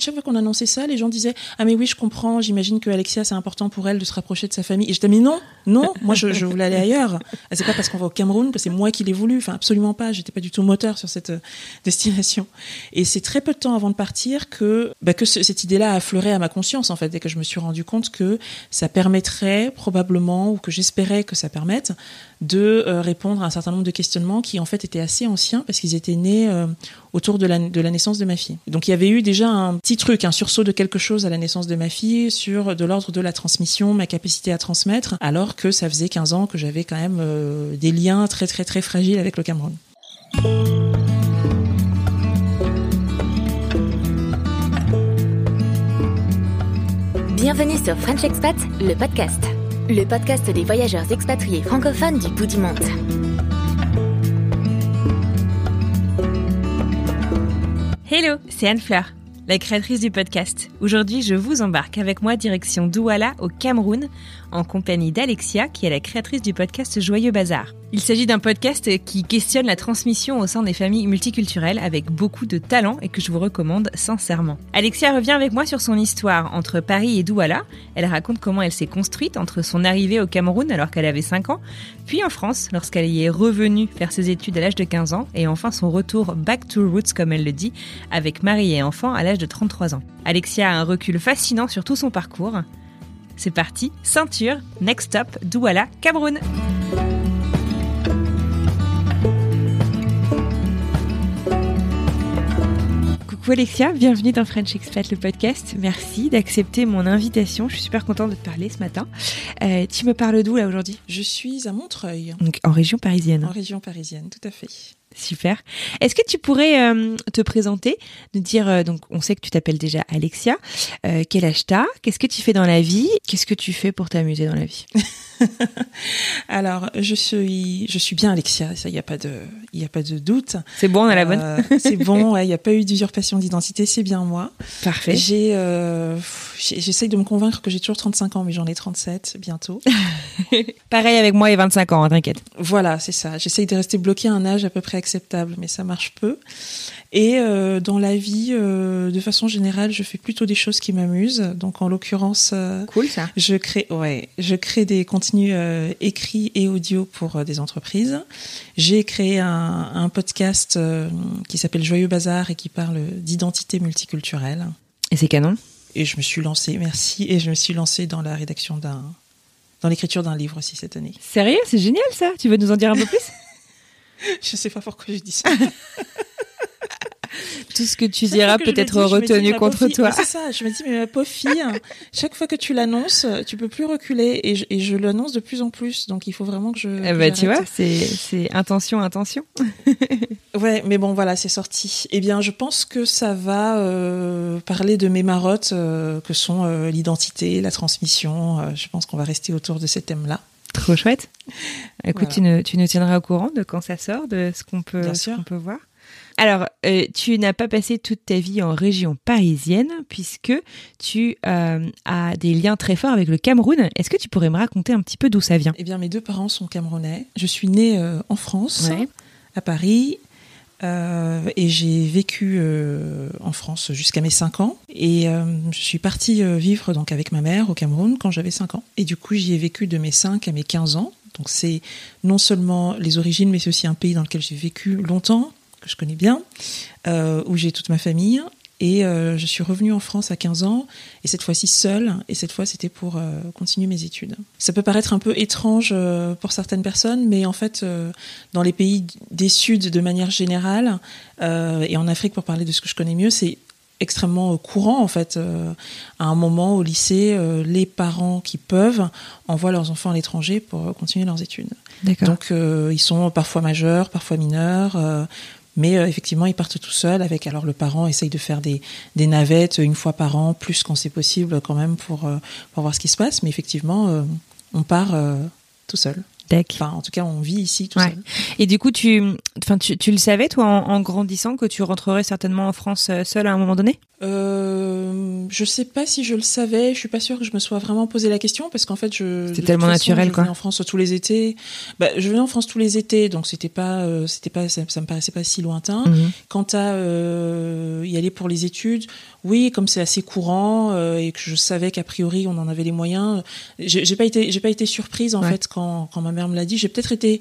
Chaque fois qu'on annonçait ça, les gens disaient Ah, mais oui, je comprends, j'imagine que Alexia, c'est important pour elle de se rapprocher de sa famille. Et je disais Mais non, non, moi, je, je voulais aller ailleurs. Ah, c'est pas parce qu'on va au Cameroun que c'est moi qui l'ai voulu. Enfin, absolument pas. J'étais pas du tout moteur sur cette euh, destination. Et c'est très peu de temps avant de partir que, bah, que ce- cette idée-là a affleuré à ma conscience, en fait, dès que je me suis rendu compte que ça permettrait probablement, ou que j'espérais que ça permette, de euh, répondre à un certain nombre de questionnements qui, en fait, étaient assez anciens parce qu'ils étaient nés euh, autour de la, naissance de ma fille. Donc il y avait eu déjà un petit truc, un sursaut de quelque chose à la naissance de ma fille sur de l'ordre de la transmission, ma capacité à transmettre, alors que ça faisait 15 ans que j'avais quand même euh, des liens très très très fragiles avec le Cameroun. Bienvenue sur French Expat, le podcast. Le podcast des voyageurs expatriés francophones du bout du monde. Hello, c'est Anne Fleur, la créatrice du podcast. Aujourd'hui, je vous embarque avec moi direction Douala au Cameroun en compagnie d'Alexia qui est la créatrice du podcast Joyeux Bazar. Il s'agit d'un podcast qui questionne la transmission au sein des familles multiculturelles avec beaucoup de talent et que je vous recommande sincèrement. Alexia revient avec moi sur son histoire entre Paris et Douala. Elle raconte comment elle s'est construite entre son arrivée au Cameroun alors qu'elle avait 5 ans, puis en France lorsqu'elle y est revenue faire ses études à l'âge de 15 ans et enfin son retour back to roots comme elle le dit avec mari et enfant à l'âge de 33 ans. Alexia a un recul fascinant sur tout son parcours. C'est parti, ceinture, next stop, Douala, Cameroun. Coucou Alexia, bienvenue dans French Expat, le podcast. Merci d'accepter mon invitation. Je suis super contente de te parler ce matin. Euh, tu me parles d'où là aujourd'hui? Je suis à Montreuil, Donc en région parisienne. en région parisienne, tout à fait. Super. Est-ce que tu pourrais euh, te présenter, nous dire euh, donc on sait que tu t'appelles déjà Alexia, euh, quel âge t'as, qu'est-ce que tu fais dans la vie, qu'est-ce que tu fais pour t'amuser dans la vie? Alors, je suis, je suis bien Alexia, ça, il n'y a pas de, il a pas de doute. C'est bon, on a la bonne. Euh, c'est bon, il n'y a pas eu d'usurpation d'identité, c'est bien moi. Parfait. J'ai, euh, j'essaye de me convaincre que j'ai toujours 35 ans, mais j'en ai 37 bientôt. Pareil avec moi et 25 ans, hein, t'inquiète. voilà, c'est ça. J'essaye de rester bloqué à un âge à peu près acceptable, mais ça marche peu. Et euh, dans la vie, euh, de façon générale, je fais plutôt des choses qui m'amusent. Donc, en l'occurrence, euh, Cool ça. je crée, ouais, je crée des contenus euh, écrits et audio pour euh, des entreprises. J'ai créé un, un podcast euh, qui s'appelle Joyeux Bazar et qui parle d'identité multiculturelle. Et c'est canon Et je me suis lancée, merci, et je me suis lancée dans la rédaction d'un, dans l'écriture d'un livre aussi cette année. Sérieux, c'est génial ça. Tu veux nous en dire un peu plus? Je sais pas pourquoi je dis ça. Tout ce que tu diras peut être dis, dis, retenu contre fille- toi. C'est ça, je me dis, mais ma pauvre fille, chaque fois que tu l'annonces, tu peux plus reculer, et je, et je l'annonce de plus en plus, donc il faut vraiment que je. Eh ben, tu vois, c'est intention, intention. Ouais, mais bon, voilà, c'est sorti. Eh bien, je pense que ça va euh, parler de mes marottes, euh, que sont euh, l'identité, la transmission. Je pense qu'on va rester autour de ces thèmes-là. Trop chouette. Écoute, Voilà. tu, nous, tu nous tiendras au courant de quand ça sort, de ce qu'on peut, qu'on peut voir. Alors, euh, tu n'as pas passé toute ta vie en région parisienne puisque tu euh, as des liens très forts avec le Cameroun. Est-ce que tu pourrais me raconter un petit peu d'où ça vient? Eh bien, mes deux parents sont camerounais. Je suis née euh, en France, Ouais. à Paris. et j'ai vécu en France jusqu'à mes 5 ans. Et je suis partie vivre donc avec ma mère au Cameroun quand j'avais 5 ans. Et du coup, j'y ai vécu de mes 5 à mes 15 ans. Donc c'est non seulement les origines, mais c'est aussi un pays dans lequel j'ai vécu longtemps, que je connais bien, euh, où j'ai toute ma famille. Et euh, je suis revenue en France à 15 ans, et cette fois-ci seule, et cette fois c'était pour euh, continuer mes études. Ça peut paraître un peu étrange euh, pour certaines personnes, mais en fait, dans les pays des Suds de manière générale, et en Afrique pour parler de ce que je connais mieux, c'est extrêmement courant en fait. À un moment au lycée, les parents qui peuvent envoient leurs enfants à l'étranger pour continuer leurs études. Donc ils sont parfois majeurs, parfois mineurs, mais euh, effectivement ils partent tout seuls avec alors le parent essaye de faire des, des navettes une fois par an, plus quand c'est possible quand même pour, euh, pour voir ce qui se passe, mais effectivement euh, on part tout seul. D'accord. Enfin en tout cas on vit ici tout Ouais. seul. Et du coup, tu, enfin, tu, tu le savais, toi, en, en grandissant, que tu rentrerais certainement en France euh, seule à un moment donné? Euh, je sais pas si je le savais. Je suis pas sûre que je me sois vraiment posé la question parce qu'en fait, je. C'était tellement façon, naturel, je quoi. venais en France tous les étés. Bah, je venais en France tous les étés, donc c'était pas, euh, c'était pas, ça, ça me paraissait pas si lointain. Mhm. Quant à euh, y aller pour les études, oui, comme c'est assez courant euh, et que je savais qu'a priori on en avait les moyens, j'ai j'ai pas été, j'ai pas été surprise en Ouais. fait quand, quand ma mère me l'a dit. J'ai peut-être été,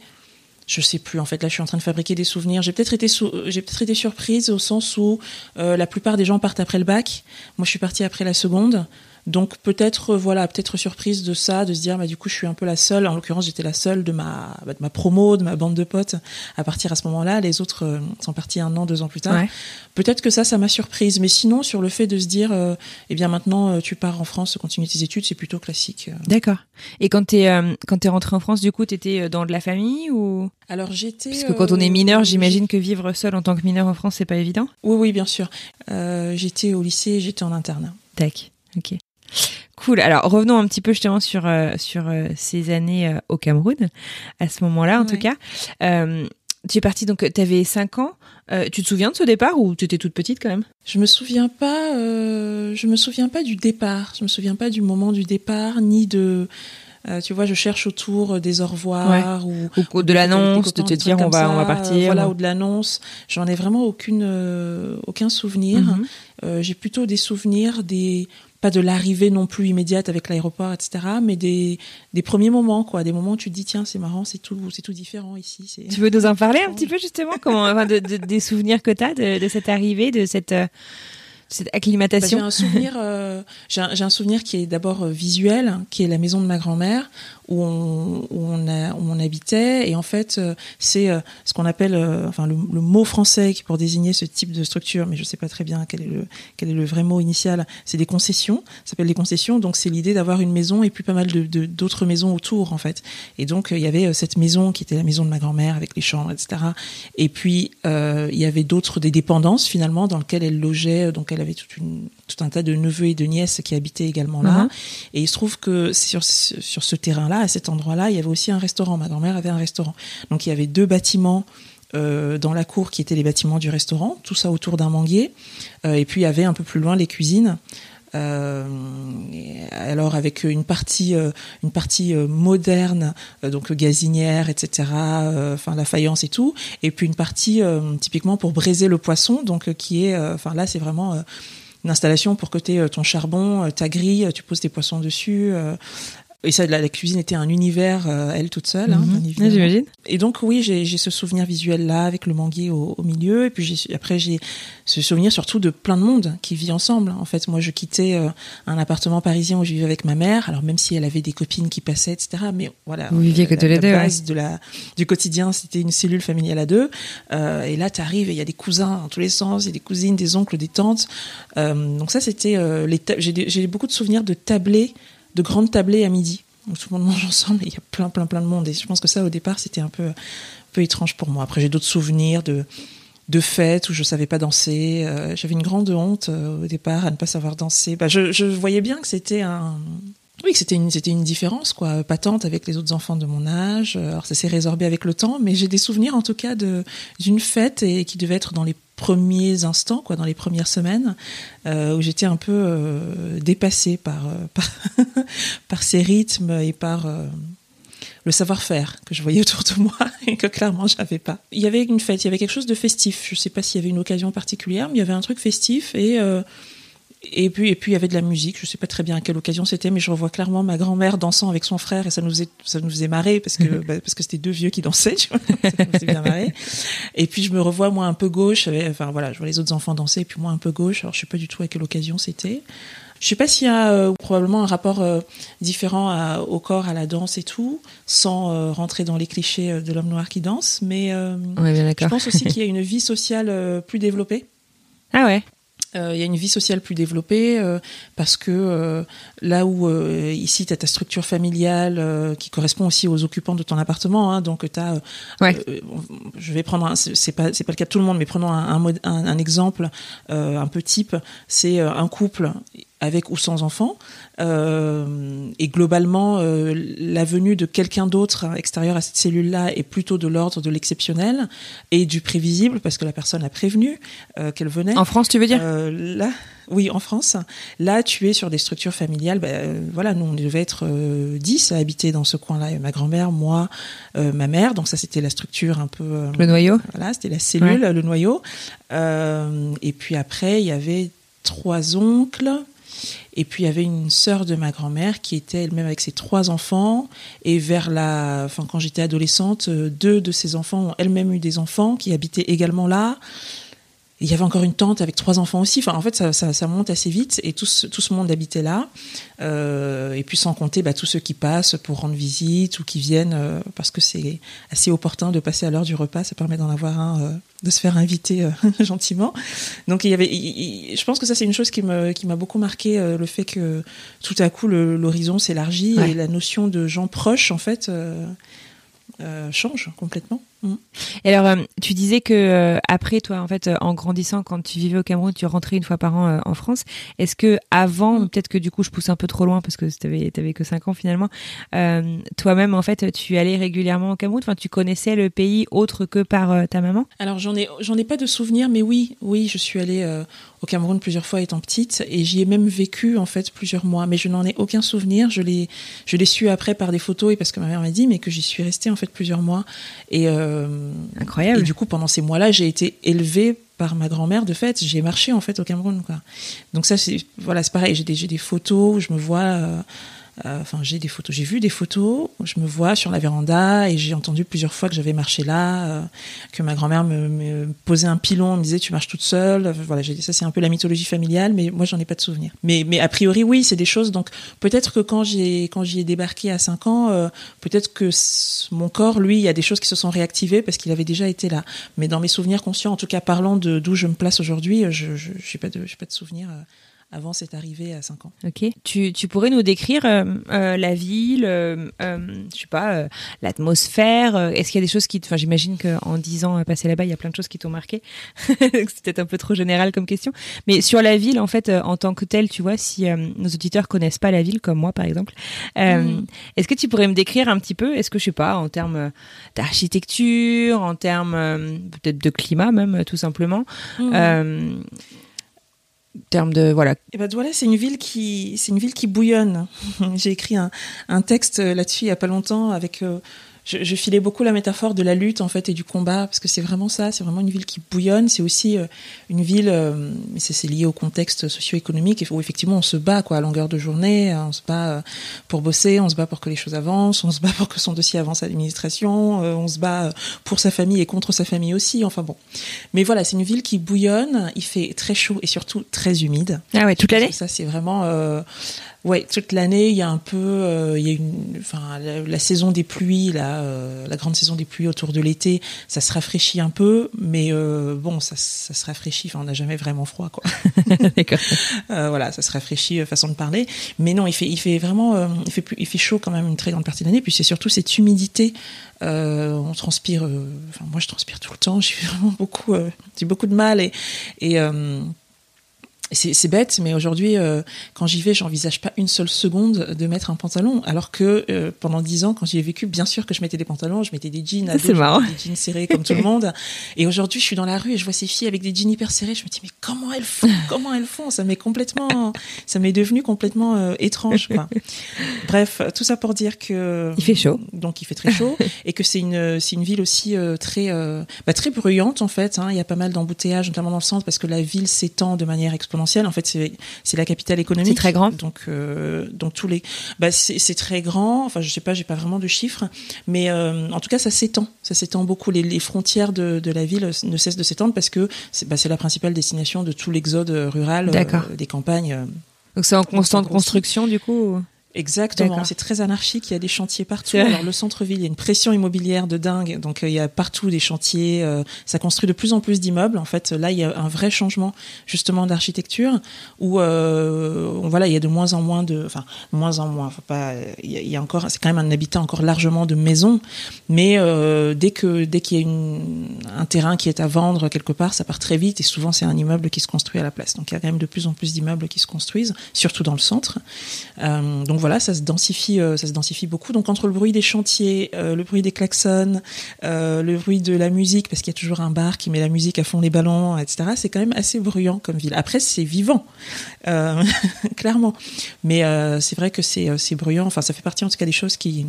je sais plus en fait. Là, je suis en train de fabriquer des souvenirs. J'ai peut-être été, sou- j'ai peut-être été surprise au sens où euh, la plupart des gens partent après le bac. Moi, je suis partie après la seconde. Donc peut-être euh, voilà, peut-être surprise de ça, de se dire bah du coup je suis un peu la seule. En l'occurrence j'étais la seule de ma bah, de ma promo, de ma bande de potes à partir à ce moment-là. Les autres euh, sont partis un an, deux ans plus tard. Ouais. Peut-être que ça, ça m'a surprise. Mais sinon sur le fait de se dire euh, eh bien maintenant euh, tu pars en France, continuer tes études, c'est plutôt classique. D'accord. Et quand t'es euh, quand t'es rentré en France, du coup, t'étais dans de la famille ou? Alors j'étais parce que quand on est mineur, j'imagine que vivre seul en tant que mineur en France, c'est pas évident. Oui oui bien sûr. Euh, j'étais au lycée, j'étais en internat. Tac. Ok. Cool. Alors revenons un petit peu justement sur euh, sur euh, ces années euh, au Cameroun. À ce moment-là, en Ouais. tout cas, tu es partie donc tu avais 5 ans. Tu te souviens de ce départ ou tu étais toute petite quand même? Je me souviens pas. je me souviens pas du départ. Je me souviens pas du moment du départ ni de. euh, tu vois, je cherche autour des au revoir ou ou de l'annonce de te dire on va on va partir. Voilà, ou de l'annonce. J'en ai vraiment aucune, euh, aucun souvenir. Mhm. Euh, J'ai plutôt des souvenirs des pas de l'arrivée non plus immédiate avec l'aéroport, etc. Mais des, des premiers moments, quoi, des moments où tu te dis tiens c'est marrant, c'est tout, c'est tout différent ici. Tu veux nous en parler un petit peu justement comment enfin, de, de- des souvenirs que tu as de, de cette arrivée, de cette euh, cette Bah, j'ai acclimatation un souvenir, euh, j'ai un, souvenir qui est d'abord euh, visuel, qui est la maison de ma grand-mère où on, où on a, où on habitait et en fait euh, c'est euh, ce qu'on appelle, euh, enfin le, le mot français pour désigner ce type de structure, mais je sais pas très bien quel est le quel est le vrai mot initial. C'est des concessions, ça s'appelle des concessions, donc c'est l'idée d'avoir une maison et puis pas mal de de- d'autres maisons autour en fait. Et donc il y avait cette maison qui était la maison de ma grand-mère avec les chambres, etc. Et puis euh, il y avait d'autres des dépendances finalement dans lesquelles elle logeait, donc elle avait toute une, tout un tas de neveux et de nièces qui habitaient également là. Mhm. Et il se trouve que sur, sur ce terrain-là, à cet endroit-là, il y avait aussi un restaurant. Ma grand-mère avait un restaurant. Donc il y avait deux bâtiments euh, dans la cour qui étaient les bâtiments du restaurant, tout ça autour d'un manguier. Euh, et puis il y avait un peu plus loin les cuisines. Euh, alors avec une partie, une partie moderne, donc gazinière, etc. Enfin la faïence et tout, et puis une partie typiquement pour braiser le poisson, donc qui est, enfin là c'est vraiment une installation pour que tu ton charbon, ta grille, tu poses tes poissons dessus. Et ça, la, la cuisine était un univers, euh, elle toute seule, hein, Mhm. J'imagine. Et donc oui, j'ai ce souvenir visuel là avec le manguier au, au milieu, et puis après j'ai ce souvenir surtout de plein de monde qui vit ensemble. En fait, moi je quittais euh, un appartement parisien où je vivais avec ma mère, alors même si elle avait des copines qui passaient, etc. Mais voilà, Vous viviez que la- les la deux, base de la du quotidien, c'était une cellule familiale à deux. Euh, et là, tu arrives et il y a des cousins dans tous les sens, il y a des cousines, des oncles, des tantes. Euh, donc ça, c'était euh, les j'ai beaucoup de souvenirs de tablées, de grandes tablées à midi où tout le monde mange ensemble et il y a plein, plein, plein de monde. Et je pense que ça, au départ, c'était un peu, un peu étrange pour moi. Après, j'ai d'autres souvenirs de, de fêtes où je savais pas danser. Euh, J'avais une grande honte euh, au départ à ne pas savoir danser. Bah, je, voyais bien que c'était un, oui, c'était une, c'était une différence, quoi, patente avec les autres enfants de mon âge. Alors, ça s'est résorbé avec le temps, mais j'ai des souvenirs, en tout cas, d'une fête et qui devait être dans les premiers instants, quoi, dans les premières semaines, euh, où j'étais un peu euh, dépassée par, euh, par, par ces rythmes et par le savoir-faire que je voyais autour de moi et que clairement j'avais pas. Il y avait une fête, il y avait quelque chose de festif. Je sais pas s'il y avait une occasion particulière, mais il y avait un truc festif et Et puis, et puis il y avait de la musique. Je sais pas très bien à quelle occasion c'était, mais je revois clairement ma grand-mère dansant avec son frère et ça nous faisait, ça nous faisait marrer parce que, bah, parce que c'était deux vieux qui dansaient. Tu vois ça nous faisait bien marrer. Et puis je me revois moi un peu gauche. Enfin voilà, je vois les autres enfants danser et puis moi un peu gauche. Alors je sais pas du tout à quelle occasion c'était. Je sais pas s'il y a euh, probablement un rapport euh, différent à, au corps, à la danse et tout, sans euh, rentrer dans les clichés de l'homme noir qui danse, mais Ouais, je pense aussi qu'il y a une vie sociale plus développée. Ah ouais. Euh, il y a une vie sociale plus développée euh, parce que euh, là où euh, ici tu as ta structure familiale euh, qui correspond aussi aux occupants de ton appartement hein, donc tu as Ouais. je vais prendre un- c'est pas c'est pas le cas de tout le monde mais prenons un, un, un- un exemple euh, un peu type c'est euh, un couple avec ou sans enfants euh, et globalement euh, la venue de quelqu'un d'autre extérieur à cette cellule là est plutôt de l'ordre de l'exceptionnel et du prévisible parce que la personne a prévenu euh, qu'elle venait En France, tu veux dire? Euh, là, oui, en France. Là, tu es sur des structures familiales. Ben, euh, voilà, nous, on devait être euh, 10 à habiter dans ce coin-là. Ma grand-mère, moi, euh, ma mère. Donc ça, c'était la structure un peu. euh, Le noyau Voilà, c'était la cellule, le noyau. Euh, et puis après, il y avait trois oncles. Et puis il y avait une sœur de ma grand-mère qui était elle-même avec ses trois enfants. Et vers la, enfin quand j'étais adolescente, euh, deux de ses enfants ont elles-mêmes eu des enfants qui habitaient également là. Il y avait encore une tante avec trois enfants aussi. Enfin, en fait, ça, ça, ça monte assez vite et tout ce, tout ce monde habitait là. Euh, et puis sans compter bah, tous ceux qui passent pour rendre visite ou qui viennent euh, parce que c'est assez opportun de passer à l'heure du repas. Ça permet d'en avoir un, euh, de se faire inviter gentiment. Donc il y avait, il- il- je pense que ça c'est une chose qui me qui m'a beaucoup marqué le fait que tout à coup l'horizon s'élargit Ouais. et la notion de gens proches en fait change complètement. Mm. Et alors, euh, tu disais que euh, après, toi, en fait, euh, en grandissant, quand tu vivais au Cameroun, tu rentrais une fois par an en France. Est-ce que avant, Mm. peut-être que du coup, je pousse un peu trop loin parce que t'avais t'avais que 5 ans finalement, euh, toi-même, en fait, tu allais régulièrement au Cameroun? Enfin, tu connaissais le pays autre que par euh, ta maman? Alors j'en ai j'en ai pas de souvenirs, mais oui, oui, je suis allée euh, au Cameroun plusieurs fois étant petite et j'y ai même vécu en fait plusieurs mois, mais je n'en ai aucun souvenir. Je l'ai je l'ai su après par des photos et parce que ma mère m'a dit, mais que j'y suis restée en fait plusieurs mois et, euh, Incroyable. et du coup pendant ces mois-là j'ai été élevée par ma grand-mère de fait. J'ai marché en fait au Cameroun quoi. Donc ça c'est voilà c'est pareil. J'ai des j'ai des photos où je me vois. euh, Enfin, j'ai des photos, j'ai vu des photos. Je me vois sur la véranda et j'ai entendu plusieurs fois que j'avais marché là, euh, que ma grand-mère me, me posait un pilon, me disait tu marches toute seule. Enfin, Voilà, j'ai ça c'est un peu la mythologie familiale, mais moi j'en ai pas de souvenir. Mais, mais a priori oui, c'est des choses. Donc peut-être que quand j'ai quand j'y ai débarqué à 5 ans, euh, peut-être que mon corps, lui, il y a des choses qui se sont réactivées parce qu'il avait déjà été là. Mais dans mes souvenirs conscients, en tout cas parlant de d'où je me place aujourd'hui, euh, je j'ai pas de j'ai pas de souvenirs euh, avant cette arrivée à 5 ans. Ok. Tu, tu pourrais nous décrire euh, euh, la ville, euh, euh, je sais pas, euh, l'atmosphère. Est-ce qu'il y a des choses qui, enfin, j'imagine qu'en 10 ans passés là-bas, il y a plein de choses qui t'ont marqué. c'est peut-être un peu trop général comme question. Mais sur la ville, en fait, en tant que telle, tu vois, si nos auditeurs connaissent pas la ville, comme moi par exemple, Mhm. est-ce que tu pourrais me décrire un petit peu Est-ce que je sais pas, en termes d'architecture, en termes peut-être de climat même, tout simplement. Euh, en termes de ben voilà, c'est une ville qui, c'est une ville qui bouillonne. J'ai écrit un, un texte là-dessus il y a pas longtemps avec. euh, je, je filais beaucoup la métaphore de la lutte en fait et du combat parce que c'est vraiment ça. C'est vraiment une ville qui bouillonne. C'est aussi euh, une ville, euh, mais c'est c'est lié au contexte socio-économique où effectivement on se bat quoi à longueur de journée. On se bat euh, pour bosser, on se bat pour que les choses avancent, on se bat pour que son dossier avance à l'administration, on se bat pour sa famille et contre sa famille aussi. Enfin bon. Mais voilà, c'est une ville qui bouillonne. Il fait très chaud et surtout très humide. ah ouais toute l'année. Ça, c'est vraiment. Euh, ouais, toute l'année, il y a un peu. euh, il y a une. Enfin, la, la saison des pluies, la, euh, la grande saison des pluies autour de l'été, ça se rafraîchit un peu, mais euh, bon, ça, ça se rafraîchit. Enfin, on n'a jamais vraiment froid, quoi. D'accord. Euh, voilà, ça se rafraîchit, euh, façon de parler. Mais non, il fait, il fait vraiment, euh, il fait plus, il fait chaud quand même une très grande partie de l'année. Puis c'est surtout cette humidité. Euh, on transpire. euh, Enfin, moi, je transpire tout le temps. J'ai vraiment beaucoup, euh, j'ai beaucoup de mal et et euh, c'est bête, mais aujourd'hui, euh, quand j'y vais, j'envisage pas une seule seconde de mettre un pantalon. Alors que euh, pendant dix ans, quand j'y ai vécu, bien sûr que je mettais des pantalons, je mettais des jeans, à des jeans serrés comme tout le monde. Et aujourd'hui, je suis dans la rue et je vois ces filles avec des jeans hyper serrés. Je me dis mais comment elles font? Comment elles font? Ça m'est complètement, ça m'est devenu complètement euh, étrange. Quoi. Bref, tout ça pour dire que Il fait chaud. donc il fait très chaud et que c'est une c'est une ville aussi très bah, très bruyante en fait. hein. Il y a pas mal d'embouteillages, notamment dans le centre, parce que la ville s'étend de manière exponentielle exponentielle. En fait, c'est la capitale économique. C'est très grand. Donc euh, donc tous les bah c'est très grand. Enfin, je sais pas, j'ai pas vraiment de chiffres, mais euh, en tout cas, ça s'étend. Ça s'étend beaucoup. Les, les frontières de, de la ville ne cessent de s'étendre parce que c'est bah, la principale destination de tout l'exode rural euh, des campagnes. euh, Donc c'est en constante construction du coup. Exactement, c'est très anarchique, il y a des chantiers partout. Alors le centre-ville, il y a une pression immobilière de dingue, donc euh, il y a partout des chantiers, euh, ça construit de plus en plus d'immeubles. En fait, là, il y a un vrai changement justement d'architecture où euh, voilà, il y a de moins en moins de enfin, moins en moins, il y, a, encore c'est quand même un habitat encore largement de maisons, mais euh, dès que dès qu'il y a un terrain qui est à vendre quelque part, ça part très vite et souvent c'est un immeuble qui se construit à la place. Donc il y a quand même de plus en plus d'immeubles qui se construisent, surtout dans le centre. Euh, donc voilà, ça se densifie, euh, ça se densifie beaucoup. Donc entre le bruit des chantiers, le bruit des klaxons, le bruit de la musique, parce qu'il y a toujours un bar qui met la musique à fond les ballons, etc. C'est quand même assez bruyant comme ville. Après, c'est vivant, clairement. Mais euh, c'est vrai que c'est euh, c'est bruyant. Enfin, ça fait partie en tout cas des choses qui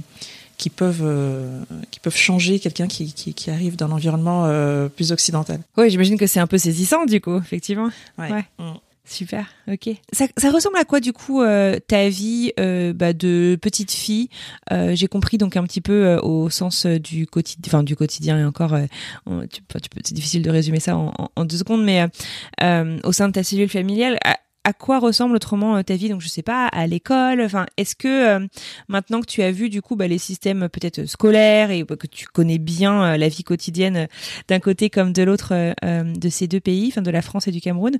qui peuvent euh, qui peuvent changer quelqu'un qui, qui qui arrive d'un environnement euh, plus occidental. Oui, j'imagine que c'est un peu saisissant du coup, effectivement. Ouais. Mm. Super, ok. Ça, ça ressemble à quoi du coup euh, ta vie euh, bah, de petite fille? Euh, J'ai compris donc un petit peu au sens du quotidien, enfin du quotidien et encore, on- tu, tu c'est difficile de résumer ça en, en- en deux secondes, mais au sein de ta cellule familiale, à, à quoi ressemble autrement euh, ta vie? Donc je sais pas, à l'école. Enfin, est-ce que euh, maintenant que tu as vu du coup bah, les systèmes euh, peut-être scolaires et bah, que tu connais bien euh, la vie quotidienne d'un côté comme de l'autre de ces deux pays, enfin de la France et du Cameroun,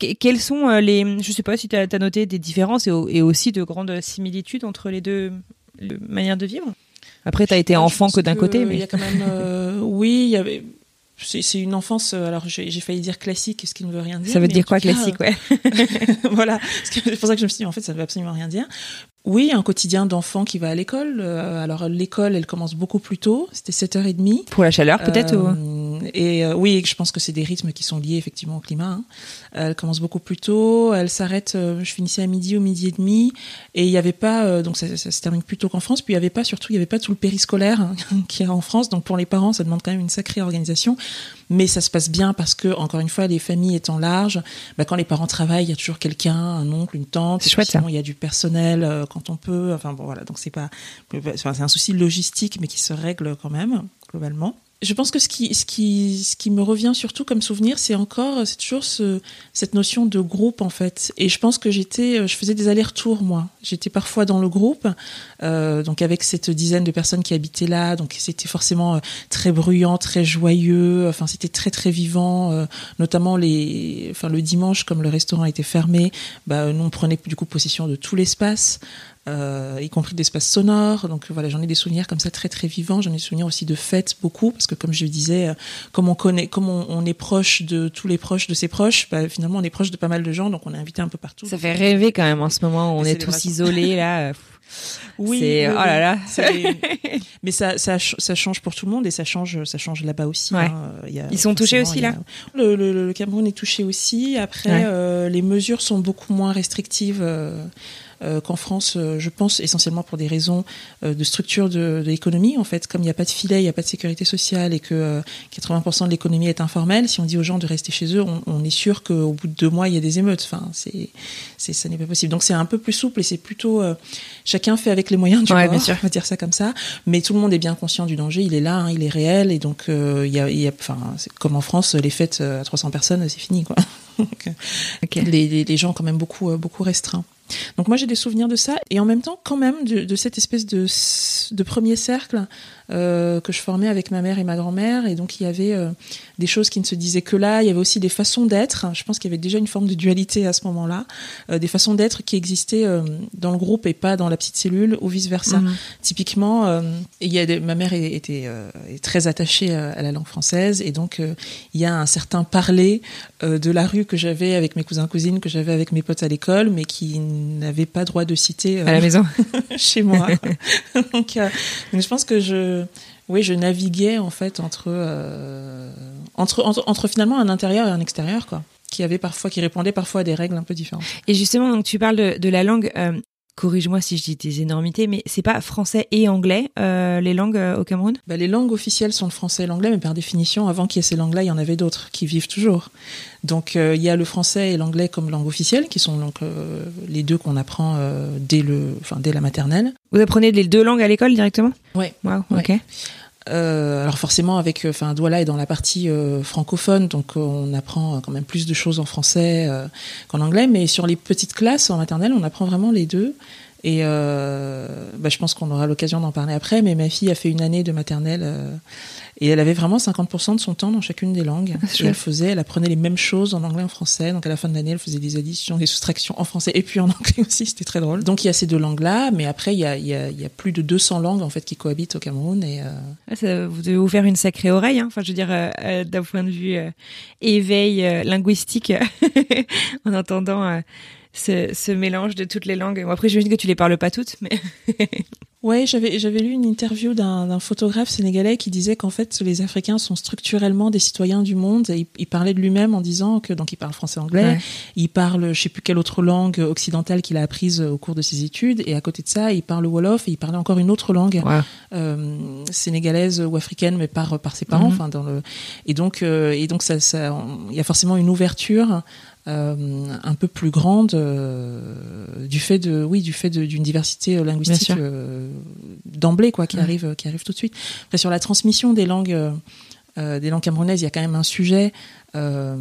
que- quelles sont les, je sais pas si tu as, noté des différences et, au- et aussi de grandes similitudes entre les deux manières de vivre? Après, tu as été enfant que d'un côté, Il mais y a quand même, oui, il y avait. C'est une enfance. euh, Alors j'ai failli dire classique, ce qui ne veut rien dire. ça veut dire quoi cas, classique, ouais voilà. Parce que C'est pour ça que je me suis dit, en fait, ça ne veut absolument rien dire. Oui, un quotidien d'enfant qui va à l'école. Euh, alors, l'école, elle commence beaucoup plus tôt. C'était 7h30. Pour la chaleur, peut-être ou- Euh, Et euh, oui, je pense que c'est des rythmes qui sont liés effectivement au climat. hein. Elle commence beaucoup plus tôt. Elle s'arrête. euh, je finissais à midi ou midi et demi. Et il n'y avait pas. euh, donc ça, ça se termine plus tôt qu'en France. Puis il n'y avait pas, surtout, il n'y avait pas tout le périscolaire hein, qu'il y a en France. Donc pour les parents, ça demande quand même une sacrée organisation. Mais ça se passe bien parce que, encore une fois, les familles étant larges, bah, quand les parents travaillent, il y a toujours quelqu'un, un oncle, une tante. Chouette, sinon, il y a du personnel quand on peut. Enfin bon, voilà. Donc c'est pas. C'est un souci logistique, mais qui se règle quand même globalement. Je pense que ce qui, me revient surtout comme souvenir, c'est encore, c'est toujours ce, cette notion de groupe en fait. Et je pense que j'étais, je faisais des allers-retours moi. J'étais parfois dans le groupe, euh, donc avec cette dizaine de personnes qui habitaient là, donc c'était forcément euh, très bruyant, très joyeux. Enfin, c'était très très vivant, euh, notamment les, enfin le dimanche comme le restaurant était fermé, bah nous on prenait du coup possession de tout l'espace euh, y compris d'espaces sonores. Donc voilà, j'en ai des souvenirs comme ça très très vivants. J'en ai des souvenirs aussi de fêtes beaucoup, parce que comme je disais, euh, comme on connaît, comme on, on est proche de tous les proches de ses proches, bah, finalement on est proche de pas mal de gens, donc on est invité un peu partout. Ça fait rêver quand même en ce moment où on est tous isolés là. euh, Oui, oui, oh là là. Mais ça, ça, ça change pour tout le monde et ça change, ça change là-bas aussi. Ouais. hein. Il y a- Ils sont touchés aussi, a- là le, le- le Cameroun est touché aussi. Après, Ouais. euh, les mesures sont beaucoup moins restrictives. euh, euh, qu'en France, euh, je pense essentiellement pour des raisons euh, de structure de, de l'économie. En fait, comme il n'y a pas de filet, il n'y a pas de sécurité sociale et que euh, 80% de l'économie est informelle, si on dit aux gens de rester chez eux, on, on est sûr qu'au bout de deux mois, il y a des émeutes. Enfin, c'est, c'est, ça n'est pas possible. Donc c'est un peu plus souple et c'est plutôt euh, chacun fait avec les moyens du Ouais, bord, bien sûr. on va dire ça comme ça. Mais tout le monde est bien conscient du danger. Il est là, hein, il est réel et donc euh, il y a, il y a, enfin, c'est comme en France, les fêtes euh, à 300 personnes, c'est fini quoi. Donc, euh, Ok. les, les, les gens quand même beaucoup euh, beaucoup restreints. Donc moi j'ai des souvenirs de ça. Et en même temps quand même de, cette espèce de premier cercle euh, que je formais avec ma mère et ma grand-mère et donc il y avait euh, des choses qui ne se disaient que là, il y avait aussi des façons d'être. Je pense qu'il y avait déjà une forme de dualité à ce moment-là, euh, des façons d'être qui existaient dans le groupe et pas dans la petite cellule ou vice versa. Mhm. Typiquement, il y a des- ma mère est- était est très attachée à la langue française et donc il y a un certain parler de la rue que j'avais avec mes cousins cousines, que j'avais avec mes potes à l'école, mais qui n'avaient pas droit de citer À la maison. chez moi. donc, donc je pense que je, oui, je naviguais en fait entre, euh, entre, entre, entre finalement un intérieur et un extérieur, quoi, qui avait parfois, qui répondait parfois à des règles un peu différentes. Et justement, donc tu parles de, de la langue. euh, corrige-moi si je dis des énormités, mais c'est pas français et anglais euh, les langues euh, au Cameroun? Bah, Les langues officielles sont le français et l'anglais, mais par définition, avant qu'il y ait ces langues-là, il y en avait d'autres qui vivent toujours. Donc euh, il y a le français et l'anglais comme langue officielle, qui sont donc les deux qu'on apprend dès le, enfin dès la maternelle. Vous apprenez les deux langues à l'école directement? Ouais. Wow, ok. Alors forcément, avec, enfin, Douala est dans la partie francophone, donc on apprend quand même plus de choses en français qu'en anglais. Mais sur les petites classes en maternelle, on apprend vraiment les deux. Et euh, bah, je pense qu'on aura l'occasion d'en parler après, mais ma fille a fait une année de maternelle euh, et elle avait vraiment 50% de son temps dans chacune des langues. Ah, et elle faisait, elle apprenait les mêmes choses en anglais et en français. Donc à la fin de l'année, elle faisait des additions, des soustractions en français et puis en anglais aussi. C'était très drôle. Donc il y a ces deux langues-là, mais après il y a, il y, a, il y a plus de 200 langues en fait qui cohabitent au Cameroun. Et euh... Ah, ça, vous devez faire une sacrée oreille. Hein. Enfin, je veux dire, euh, euh d'un point de vue euh, éveil linguistique, en entendant ce, ce, mélange de toutes les langues. Bon, après, j'imagine que tu les parles pas toutes, mais. ouais, j'avais j'avais lu une interview d'un photographe sénégalais qui disait qu'en fait les Africains sont structurellement des citoyens du monde. Et il, parlait de lui-même en disant que donc il parle français-anglais, il parle je sais plus quelle autre langue occidentale qu'il a apprise au cours de ses études, et à côté de ça, il parle wolof et il parlait encore une autre langue euh, sénégalaise ou africaine, mais par par ses parents. Mhm. Enfin dans le et donc euh, et donc ça ça il y a forcément une ouverture un peu plus grande euh, du fait de oui du fait d'une diversité euh, linguistique d'emblée quoi qui arrive qui arrive tout de suite. Après sur la transmission des langues des langues camerounaises, il y a quand même un sujet euh,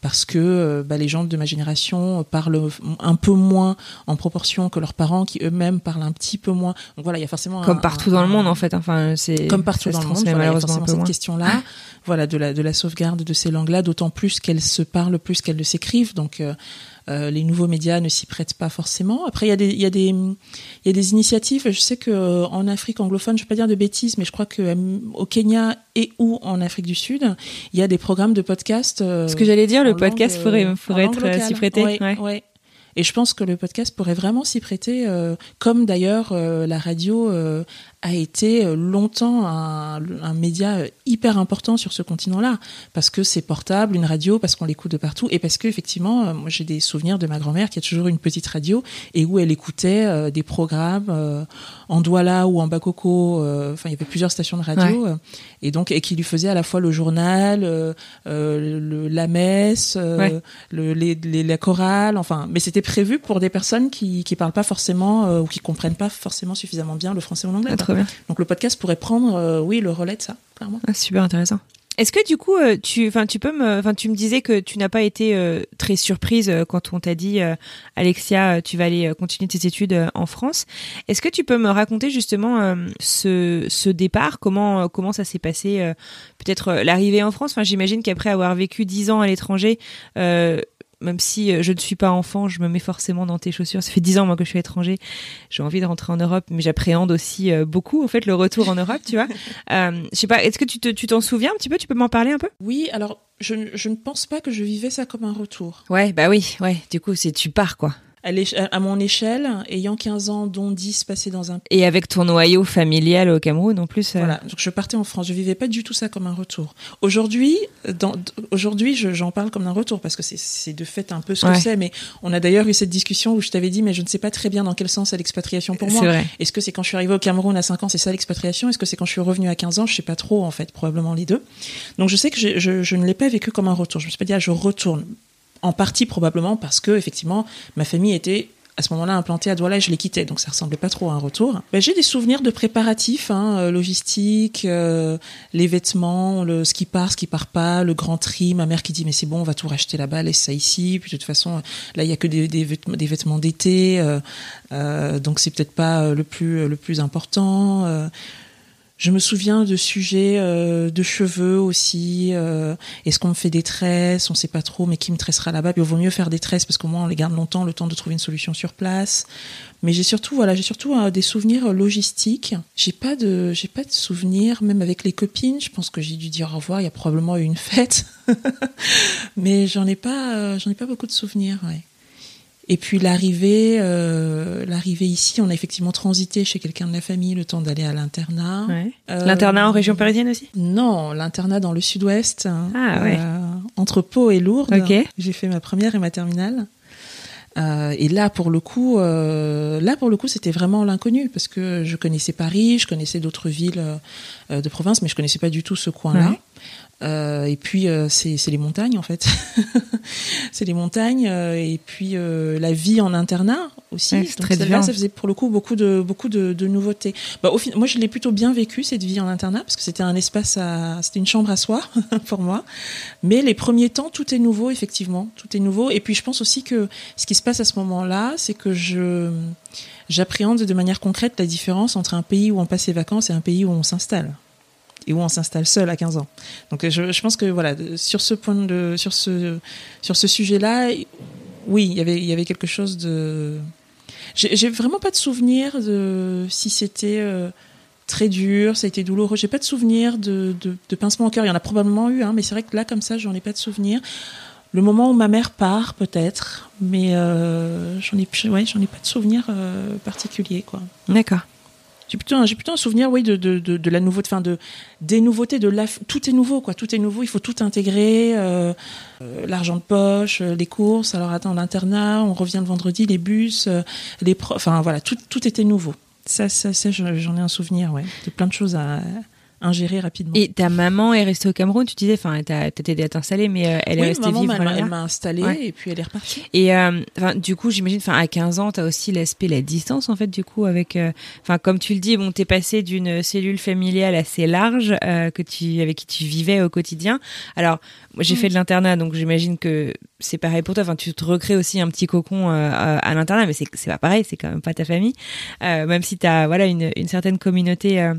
parce que bah, les gens de ma génération parlent un peu moins en proportion que leurs parents qui eux-mêmes parlent un petit peu moins. Donc voilà, il y a forcément comme partout dans le monde en fait. Enfin, c'est comme partout dans le monde. Voilà, malheureusement cette question-là voilà, de la, de la sauvegarde de ces langues-là, d'autant plus qu'elles se parlent plus qu'elles ne s'écrivent. Donc, euh, euh, les nouveaux médias ne s'y prêtent pas forcément. Après, il y a des, il y a des, il y a des initiatives. Je sais que euh, en Afrique anglophone, je ne vais pas dire de bêtises, mais je crois que au Kenya et ou en Afrique du Sud, il y a des programmes de podcast. Ce que j'allais dire, le podcast pourrait, pourrait être s'y prêter. Ouais, Et je pense que le podcast pourrait vraiment s'y prêter, comme d'ailleurs la radio a été euh, longtemps un, un, média hyper important sur ce continent-là, parce que c'est portable, une radio, parce qu'on l'écoute de partout, et parce que effectivement, euh, moi j'ai des souvenirs de ma grand-mère qui a toujours une petite radio et où elle écoutait euh, des programmes en Douala ou en Bakoko. Enfin, il y avait plusieurs stations de radio, et donc et qui lui faisait à la fois le journal, le, la messe, le, les, les, la chorale. Enfin, mais c'était prévu pour des personnes qui qui parlent pas forcément ou qui comprennent pas forcément suffisamment bien le français ou l'anglais. Donc le podcast pourrait prendre, euh, oui, le relais de ça, clairement. Ah, super intéressant. Est-ce que du coup, euh, tu, enfin, tu peux me, enfin, tu me disais que tu n'as pas été euh, très surprise quand on t'a dit, Alexia, tu vas aller continuer tes études en France. Est-ce que tu peux me raconter justement ce, ce départ, comment, comment ça s'est passé, peut-être l'arrivée en France? Enfin, j'imagine qu'après avoir vécu dix ans à l'étranger, même si euh, je ne suis pas enfant, je me mets forcément dans tes chaussures. Ça fait dix ans moi que je suis étranger. J'ai envie de rentrer en Europe, mais j'appréhende aussi euh, beaucoup en fait le retour en Europe, tu vois. Euh, je sais pas, est-ce que tu, te, tu t'en souviens un petit peu? Tu peux m'en parler un peu? Oui, alors je, je ne pense pas que je vivais ça comme un retour. Ouais, bah oui, ouais. Du coup, c'est tu pars quoi à, mon échelle, ayant 15 ans, dont 10 passés dans un... Et avec ton noyau familial au Cameroun en plus euh. Voilà, donc je partais en France, je vivais pas du tout ça comme un retour. Aujourd'hui, aujourd'hui j'en parle comme un retour, parce que c'est de fait un peu ce que c'est, mais on a d'ailleurs eu cette discussion où je t'avais dit, mais je ne sais pas très bien dans quel sens est l'expatriation pour moi. Est-ce que c'est quand je suis arrivée au Cameroun à 5 ans, c'est ça l'expatriation? Est-ce que c'est quand je suis revenue à 15 ans? Je sais pas trop, en fait, probablement les deux. Donc je sais que je, je, je ne l'ai pas vécu comme un retour. Je me suis pas dit, ah, je retourne en partie probablement parce que effectivement ma famille était à ce moment-là implantée à Douala et je l'ai quitté, donc ça ressemblait pas trop à un retour. Ben, j'ai des souvenirs de préparatifs, hein, euh, logistique, euh, les vêtements, ce qui part, ce qui part pas, le grand tri, ma mère qui dit mais c'est bon, on va tout racheter là-bas, laisse ça ici. Puis de toute façon, là il y a que des, des vêtements, d'été, euh, donc c'est peut-être pas le plus le plus important. Je me souviens de sujets euh, de cheveux aussi. Euh, Est-ce qu'on me fait des tresses On sait pas trop, mais qui me tressera là-bas Il vaut mieux faire des tresses parce qu'au moins on les garde longtemps, le temps de trouver une solution sur place. Mais j'ai surtout, voilà, j'ai surtout euh, des souvenirs logistiques. J'ai pas de, j'ai pas de souvenirs, même avec les copines. Je pense que j'ai dû dire au revoir. Il y a probablement eu une fête, mais j'en ai pas, euh, j'en ai pas beaucoup de souvenirs. Ouais. Et puis l'arrivée, euh, l'arrivée ici, on a effectivement transité chez quelqu'un de la famille le temps d'aller à l'internat. Ouais. Euh, l'internat en région parisienne aussi? Non, l'internat dans le sud-ouest, hein, ah, ouais. euh, entre Pau et Lourdes. Okay. J'ai fait ma première et ma terminale. Euh, et là, pour le coup, euh, là pour le coup, c'était vraiment l'inconnu parce que je connaissais Paris, je connaissais d'autres villes euh, de province, mais je connaissais pas du tout ce coin-là. Ouais. Euh, et puis euh, c'est les montagnes en fait, c'est les montagnes euh, et puis euh, la vie en internat aussi. Ouais, c'est Donc très ça- là, ça faisait pour le coup beaucoup de beaucoup de, de nouveautés. Bah, au fin- moi je l'ai plutôt bien vécu cette vie en internat parce que c'était un espace à, c'était une chambre à soi pour moi. Mais les premiers temps tout est nouveau effectivement, tout est nouveau. Et puis je pense aussi que ce qui se passe à ce moment-là, c'est que je j'appréhende de manière concrète la différence entre un pays où on passe ses vacances et un pays où on s'installe et où on s'installe seul à 15 ans. Donc je, je pense que voilà, sur ce point de, sur ce, sur ce sujet-là, oui, il y avait, il y avait quelque chose de. J'ai vraiment pas de souvenir de si c'était euh, très dur, ça a été douloureux. J'ai pas de souvenir de, de, de pincement au cœur. Il y en a probablement eu, hein, mais c'est vrai que là, comme ça, j'en ai pas de souvenir. Le moment où ma mère part, peut-être, mais euh, j'en ai, ouais, ai pas de souvenir euh, particulier, quoi. D'accord. J'ai plutôt, un- souvenir, oui, de, de, de, la nouveauté, enfin, de, des nouveautés, de tout est nouveau, quoi. Tout est nouveau, il faut tout intégrer, euh, euh, l'argent de poche, euh, les courses, alors attends, l'internat, on revient le vendredi, les bus, les enfin, voilà, tout, tout était nouveau. Ça, ça, ça, j'en j'en ai un souvenir, ouais. De plein de choses à ingérer rapidement. Et ta maman est restée au Cameroun, tu disais, enfin, t'as peut-être aidé à t'installer, mais euh, elle est restée maman, vivre elle elle m'a installée Ouais. et puis elle est repartie. Et euh, enfin, du coup, j'imagine, enfin, à 15 ans, t'as aussi l'aspect, la distance, en fait, du coup, avec, euh, enfin, comme tu le dis, bon, t'es passé d'une cellule familiale assez large euh, que tu, avec qui tu vivais au quotidien. Alors, moi, j'ai Mm. fait de l'internat, donc j'imagine que c'est pareil pour toi. Enfin, tu te recrées aussi un petit cocon euh, à, à l'internat, mais c'est c'est pas pareil, c'est quand même pas ta famille, euh, même si t'as voilà une, une certaine communauté.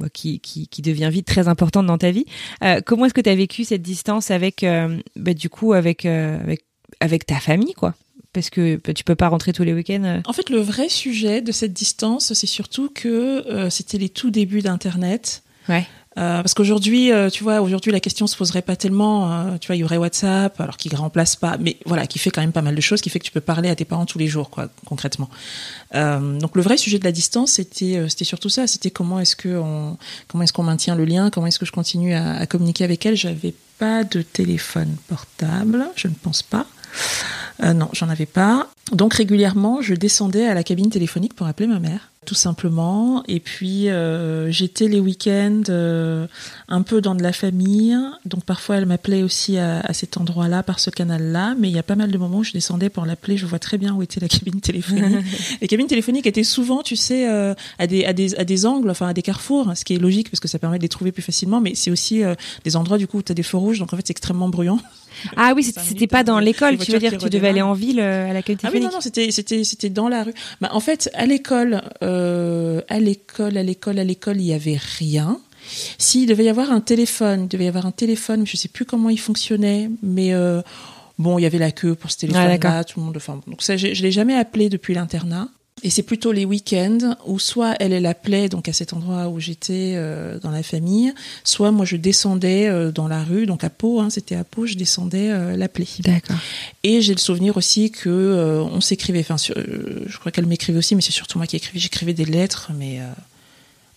Bah, qui, qui, qui devient vite très importante dans ta vie. Euh, comment est-ce que tu as vécu cette distance avec, euh, bah, du coup, avec, euh, avec, avec ta famille, quoi? Parce que bah, tu peux pas rentrer tous les week-ends. En fait, le vrai sujet de cette distance, c'est surtout que c'était les tout débuts d'Internet. Ouais. Euh, parce qu'aujourd'hui, euh, tu vois, aujourd'hui la question se poserait pas tellement. euh, tu vois, il y aurait WhatsApp, alors qui remplace pas, mais voilà, qui fait quand même pas mal de choses, qui fait que tu peux parler à tes parents tous les jours, quoi, concrètement. Euh, donc le vrai sujet de la distance, c'était, c'était surtout ça. C'était comment est-ce que on, comment est-ce qu'on maintient le lien, comment est-ce que je continue à, à communiquer avec elle. J'avais pas de téléphone portable, je ne pense pas. Euh, non, j'en avais pas. Donc régulièrement, je descendais à la cabine téléphonique pour appeler ma mère, tout simplement. Et puis euh, j'étais les week-ends euh, un peu dans de la famille. Donc parfois, elle m'appelait aussi à, à cet endroit-là, par ce canal-là. Mais il y a pas mal de moments où je descendais pour l'appeler. Je vois très bien où était la cabine téléphonique. les cabines téléphoniques étaient souvent, tu sais, euh, à, des, à, des, à des angles, enfin à des carrefours, ce qui est logique parce que ça permet de les trouver plus facilement. Mais c'est aussi euh, des endroits du coup où tu as des feux rouges. Donc en fait, c'est extrêmement bruyant. Ah oui, c'était pas dans l'école, tu veux dire, tu devais aller en ville euh, à la cabine Ah oui, non, non, c'était, c'était, c'était dans la rue. Bah, en fait, à l'école, euh, à l'école, à l'école, à l'école, il y avait rien. S'il devait y avoir un téléphone, il devait y avoir un téléphone, je sais plus comment il fonctionnait, mais euh, bon, il y avait la queue pour ce Ah, téléphone-là, tout le monde. Enfin, donc ça, je, je l'ai jamais appelé depuis l'internat. Et c'est plutôt les week-ends où soit elle, elle appelait donc à cet endroit où j'étais euh, dans la famille, soit moi je descendais euh, dans la rue, donc à Pau, hein, c'était à Pau, je descendais euh, l'appeler. D'accord. Et j'ai le souvenir aussi que euh, on s'écrivait. Enfin, euh, je crois qu'elle m'écrivait aussi, mais c'est surtout moi qui écrivais. J'écrivais des lettres, mais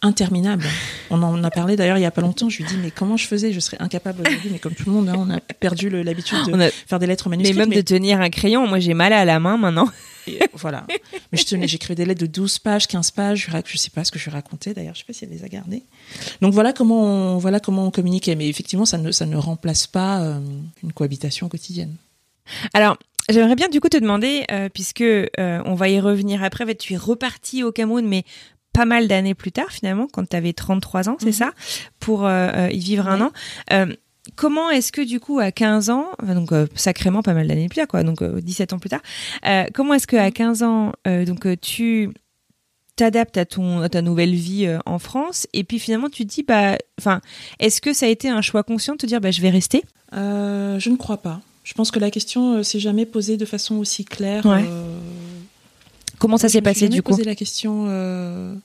interminables. On en a parlé d'ailleurs il y a pas longtemps. Je lui dis mais comment je faisais? Je serais incapable aujourd'hui. Mais comme tout le monde, hein, on a perdu l'habitude de a- faire des lettres Mais manuscrites. même de tenir un crayon, moi j'ai mal à la main maintenant. Et, euh, voilà. Mais je tenais, j'écrivais des lettres de 12 pages, 15 pages. Je, sais pas ce que je racontais d'ailleurs. Je sais pas si elle les a gardées. Donc voilà comment on, voilà comment on communiquait. Mais effectivement, ça ne, ça ne remplace pas euh, une cohabitation quotidienne. Alors, j'aimerais bien du coup te demander, euh, puisque euh, on va y revenir après, tu es reparti au Cameroun, mais pas mal d'années plus tard finalement, quand tu avais 33 ans, c'est Mhm. ça, pour euh, euh, y vivre un an. Euh, comment est-ce que du coup à 15 ans, donc euh, sacrément pas mal d'années plus tard, quoi, donc euh, 17 ans plus tard, comment est-ce que à 15 ans, euh, donc tu t'adaptes à ton à ta nouvelle vie euh, en France et puis finalement tu te dis bah enfin est-ce que ça a été un choix conscient de te dire bah je vais rester? Euh, je ne crois pas. Je pense que la question euh, s'est jamais posée de façon aussi claire. Ouais. Comment ça je s'est passé du coup posé la question euh,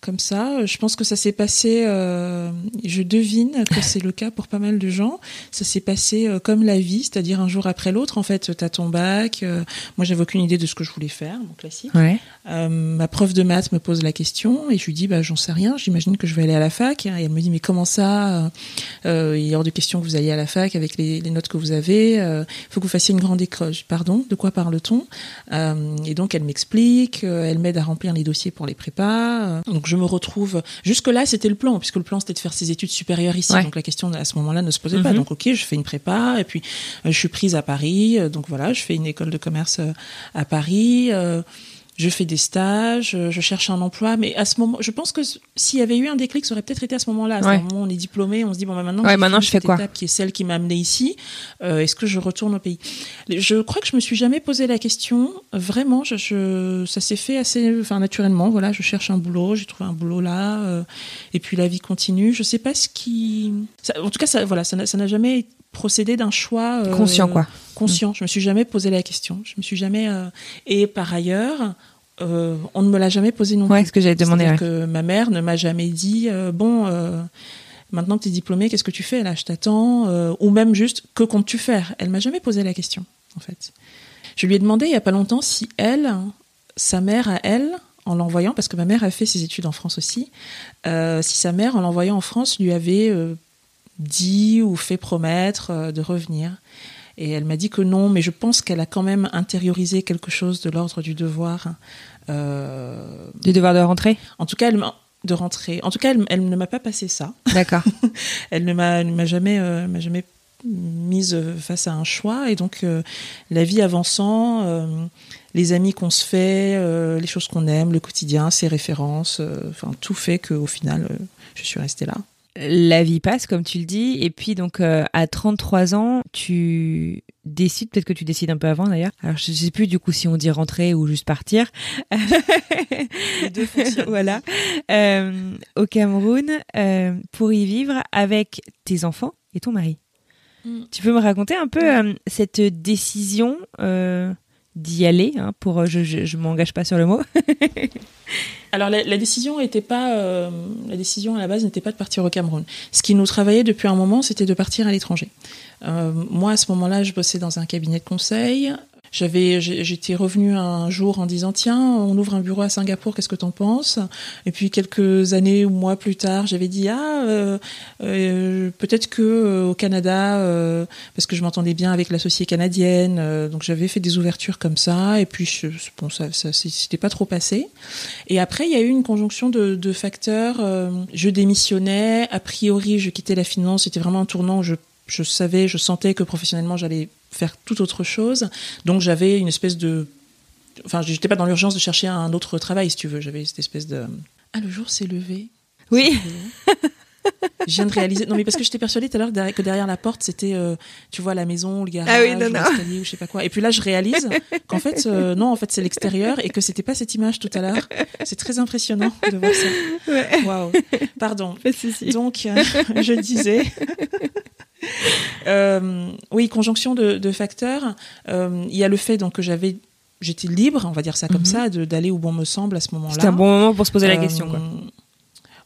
comme ça. Je pense que ça s'est passé, euh, je devine que c'est le cas pour pas mal de gens. Ça s'est passé euh, comme la vie, c'est-à-dire un jour après l'autre. En fait, t'as ton bac. euh, moi, j'avais aucune idée de ce que je voulais faire, mon classique. Ouais. Ma prof de maths me pose la question et je lui dis, bah, j'en sais rien. J'imagine que je vais aller à la fac. Et elle me dit, mais comment ça Il est hors de question que vous alliez à la fac avec les, les notes que vous avez. Il faut que vous fassiez une grande école. Pardon, de quoi parle-t-on? Et donc, elle m'explique. elle m'aide à remplir les dossiers pour les prépas. donc, je me retrouve. Jusque-là, c'était le plan, puisque le plan, c'était de faire ses études supérieures ici. Ouais. Donc, la question à ce moment-là ne se posait pas. Mhm. Donc, ok, je fais une prépa. Et puis, euh, je suis prise à Paris. euh, donc, voilà, je fais une école de commerce euh, à Paris. Je fais des stages, euh, je cherche un emploi, mais à ce moment, je pense que s'il y avait eu un déclic, ça aurait peut-être été à ce moment-là. À ce Ouais. moment on est diplômé, on se dit bon bah maintenant, Ouais, maintenant, je fais quoi étape qui est celle qui m'a amené ici. euh, Est-ce que je retourne au pays? Je crois que je me suis jamais posé la question. Vraiment, je, je- ça s'est fait assez, enfin naturellement. Voilà, je cherche un boulot, j'ai trouvé un boulot là, euh, et puis la vie continue. Je sais pas ce qui, ça- en tout cas, ça, voilà, ça n'a jamais procédé d'un choix euh, Conscient, quoi. conscient. Je me suis jamais posé la question. Je me suis jamais. euh, Et par ailleurs, euh, on ne me l'a jamais posé non Ouais, plus. ce que j'avais demandé. Ouais. que ma mère ne m'a jamais dit bon. Maintenant que tu es diplômée, qu'est-ce que tu fais là? Je t'attends. ou même juste, que comptes-tu faire? Elle m'a jamais posé la question, en fait. Je lui ai demandé il y a pas longtemps si elle, sa mère à elle, en l'envoyant, parce que ma mère a fait ses études en France aussi, euh, si sa mère, en l'envoyant en France, lui avait euh, dit ou fait promettre euh, de revenir. Et elle m'a dit que non, mais je pense qu'elle a quand même intériorisé quelque chose de l'ordre du devoir. Euh, Du devoir de rentrer? en tout cas, elle de rentrer. En tout cas, elle, elle ne m'a pas passé ça. D'accord. Elle ne m'a jamais, euh, m'a jamais mise face à un choix. Et donc, euh, la vie avançant, les amis qu'on se fait, les choses qu'on aime, le quotidien, ses références, enfin, tout fait qu'au final, je suis restée là. La vie passe, comme tu le dis, et puis donc euh, à 33 ans, tu décides, peut-être que tu décides un peu avant d'ailleurs. Alors je sais plus du coup si on dit rentrer ou juste partir. Les deux fonctionnent. voilà. Euh, au Cameroun euh, pour y vivre avec tes enfants et ton mari. Mm. Tu peux me raconter un peu euh, cette décision d'y aller hein, pour euh, je je, m'engage pas sur le mot. Alors la, la décision était pas euh, la décision à la base n'était pas de partir au Cameroun. Ce qui nous travaillait depuis un moment, c'était de partir à l'étranger. Euh, moi à ce moment-là, je bossais dans un cabinet de conseil. J'avais, j'étais revenue un jour en disant tiens, on ouvre un bureau à Singapour, qu'est-ce que t'en penses? Et puis quelques années ou mois plus tard, j'avais dit ah euh, euh, peut-être que euh, au Canada, euh, parce que je m'entendais bien avec l'associée canadienne, euh, donc j'avais fait des ouvertures comme ça. Et puis je, bon, ça, ça c'était pas trop passé. Et après, il y a eu une conjonction de, de facteurs. euh, je démissionnais, a priori, je quittais la finance. C'était vraiment un tournant. où Je, je savais, je sentais que professionnellement, j'allais faire tout autre chose. Donc, j'avais une espèce de. Enfin, j'étais pas dans l'urgence de chercher un autre travail, si tu veux. J'avais cette espèce de. Ah, le jour s'est levé. Oui. Je viens de réaliser. Non, mais parce que j'étais persuadée tout à l'heure que derrière- la porte, c'était, euh, tu vois, la maison, le garage, Ah oui, non, non. l'escalier ou je sais pas quoi. Et puis là, je réalise qu'en fait, euh, non, en fait, c'est l'extérieur et que c'était pas cette image tout à l'heure. C'est très impressionnant de voir ça. Ouais. Waouh. Pardon. Pas de souci. Donc, euh, je disais. Euh, oui, conjonction de, de facteurs. Euh, Il y a le fait donc que j'avais, j'étais libre, on va dire ça comme Mhm. ça, de- d'aller où bon me semble à ce moment-là. C'était un bon moment pour se poser la Euh, question quoi.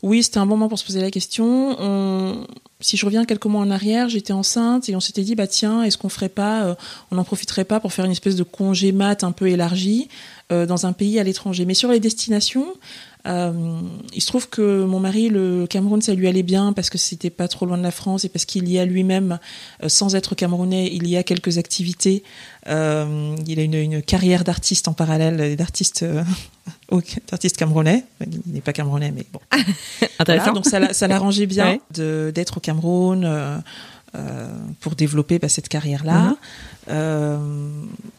Oui, c'était un bon moment pour se poser la question. On- Si je reviens quelques mois en arrière, j'étais enceinte et on s'était dit, bah tiens, est-ce qu'on ferait pas, euh, on n'en profiterait pas pour faire une espèce de congé mat un peu élargi euh, dans un pays à l'étranger. Mais sur les destinations, euh, il se trouve que mon mari, le Cameroun, ça lui allait bien parce que c'était pas trop loin de la France et parce qu'il y a lui-même, euh, sans être camerounais, il y a quelques activités. Euh, il a une, une carrière d'artiste en parallèle, d'artiste, euh, d'artiste camerounais. Il n'est pas camerounais, mais bon. Intéressant. Voilà, donc ça, l'a- ça l'arrangeait bien Ouais. de- d'être au Cameroun pour développer bah, cette carrière-là. Euh,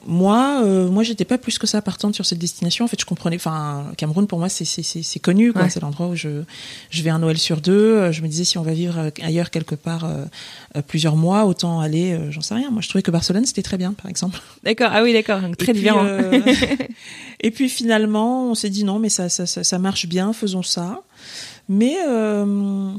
moi, euh, moi, j'étais pas plus que ça partante sur cette destination. En fait, je comprenais. Enfin, Cameroun pour moi, c'est c'est- c'est- c'est connu. Ouais. C'est l'endroit où je je vais un Noël sur deux. Euh, Je me disais si on va vivre euh, ailleurs quelque part euh, euh, plusieurs mois, autant aller. euh, J'en sais rien. Moi, je trouvais que Barcelone c'était très bien, par exemple. D'accord. Ah oui, d'accord. Très différent. euh, et puis finalement, on s'est dit non, mais ça, ça, ça, ça marche bien, faisons ça. Mais euh,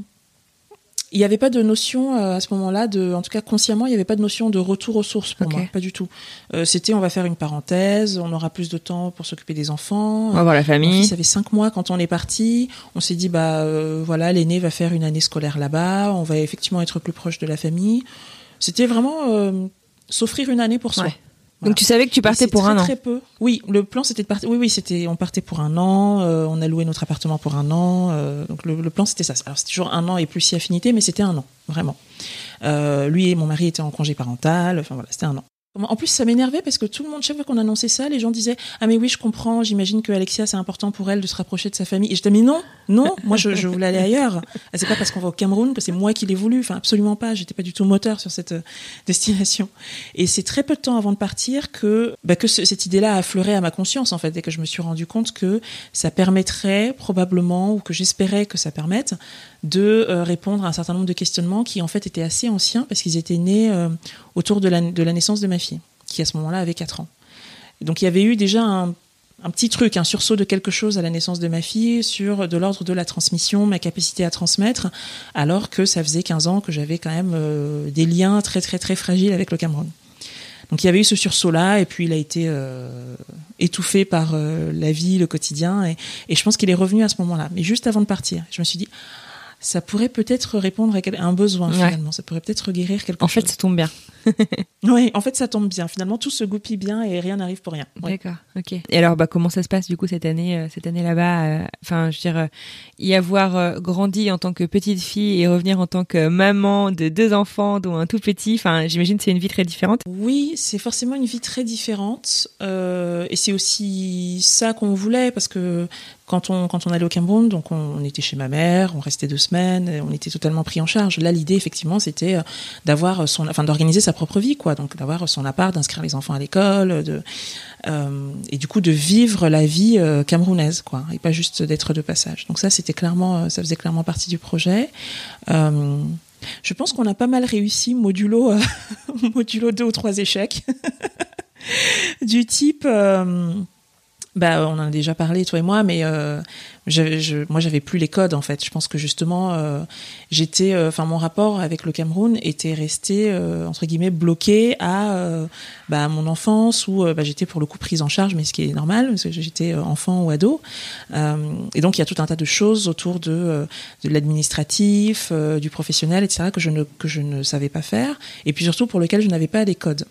Il n'y avait pas de notion euh, à ce moment-là, de, en tout cas consciemment, il n'y avait pas de notion de retour aux sources pour moi, pas du tout. Euh, C'était on va faire une parenthèse, on aura plus de temps pour s'occuper des enfants. On va voir la Mon famille. fils avait cinq mois quand on est parti. On s'est dit bah euh, voilà, l'aîné va faire une année scolaire là-bas. On va effectivement être plus proche de la famille. C'était vraiment euh, s'offrir une année pour soi. Ouais. Voilà. Donc tu savais que tu partais pour très, un an. Très peu. Oui, le plan c'était de partir. Oui, oui, c'était. On partait pour un an. euh, on a loué notre appartement pour un an. euh, donc le, le plan c'était ça. Alors c'est toujours un an et plus si affinité, mais c'était un an vraiment. Euh, lui et mon mari étaient en congé parental. Enfin voilà, c'était un an. En plus, ça m'énervait parce que tout le monde, chaque fois qu'on annonçait ça, les gens disaient Ah, mais oui, je comprends, j'imagine que Alexia, c'est important pour elle de se rapprocher de sa famille. Et je disais Mais non, non, moi, je, je voulais aller ailleurs. Ah, C'est pas parce qu'on va au Cameroun que c'est moi qui l'ai voulu. Enfin, absolument pas. J'étais pas du tout moteur sur cette euh, destination. Et c'est très peu de temps avant de partir que, bah, que ce- cette idée-là a affleuré à ma conscience, en fait, et que je me suis rendu compte que ça permettrait probablement, ou que j'espérais que ça permette, de euh, répondre à un certain nombre de questionnements qui, en fait, étaient assez anciens parce qu'ils étaient nés euh, autour de la, naissance de ma fille, qui à ce moment-là avait 4 ans. Donc il y avait eu déjà un, un petit truc, un sursaut de quelque chose à la naissance de ma fille sur de l'ordre de la transmission, ma capacité à transmettre, alors que ça faisait 15 ans que j'avais quand même euh, des liens très très très fragiles avec le Cameroun. Donc il y avait eu ce sursaut-là, et puis il a été étouffé par la vie, le quotidien, et je pense qu'il est revenu à ce moment-là. Mais juste avant de partir, je me suis dit, ça pourrait peut-être répondre à un besoin Ouais. finalement, ça pourrait peut-être guérir quelque En chose. fait, ça tombe bien. Oui, en fait, ça tombe bien. Finalement, tout se goupille bien et rien n'arrive pour rien. Ouais. D'accord, ok. Et alors, bah, comment ça se passe du coup cette année, euh, cette année là-bas euh, Enfin, je veux dire, euh, y avoir grandi en tant que petite fille et revenir en tant que maman de deux enfants, dont un tout petit. Enfin, j'imagine que c'est une vie très différente. Oui, c'est forcément une vie très différente. et c'est aussi ça qu'on voulait, parce que quand on, quand on allait au Cameroun, donc on, on était chez ma mère, on restait deux semaines, on était totalement pris en charge. Là, l'idée, effectivement, c'était euh, d'avoir son, enfin, d'organiser sa propre vie, quoi. Donc, d'avoir son appart, d'inscrire les enfants à l'école, de, euh, et du coup, de vivre la vie euh, camerounaise, quoi. Et pas juste d'être de passage. Donc ça, c'était clairement, euh, ça faisait clairement partie du projet. Euh, je pense qu'on a pas mal réussi, modulo, euh, modulo deux ou trois échecs. du type, bah, on en a déjà parlé, toi et moi, mais euh, j'avais- je, moi, j'avais plus les codes, en fait. Je pense que justement, euh, j'étais, euh, enfin, mon rapport avec le Cameroun était resté, euh, entre guillemets, bloqué à euh, bah, mon enfance, où bah, j'étais pour le coup prise en charge, mais ce qui est normal, parce que j'étais enfant ou ado. Et donc, il y a tout un tas de choses autour de, de l'administratif, du professionnel, etc., que je, ne, que je ne savais pas faire, et puis surtout pour lequel je n'avais pas les codes.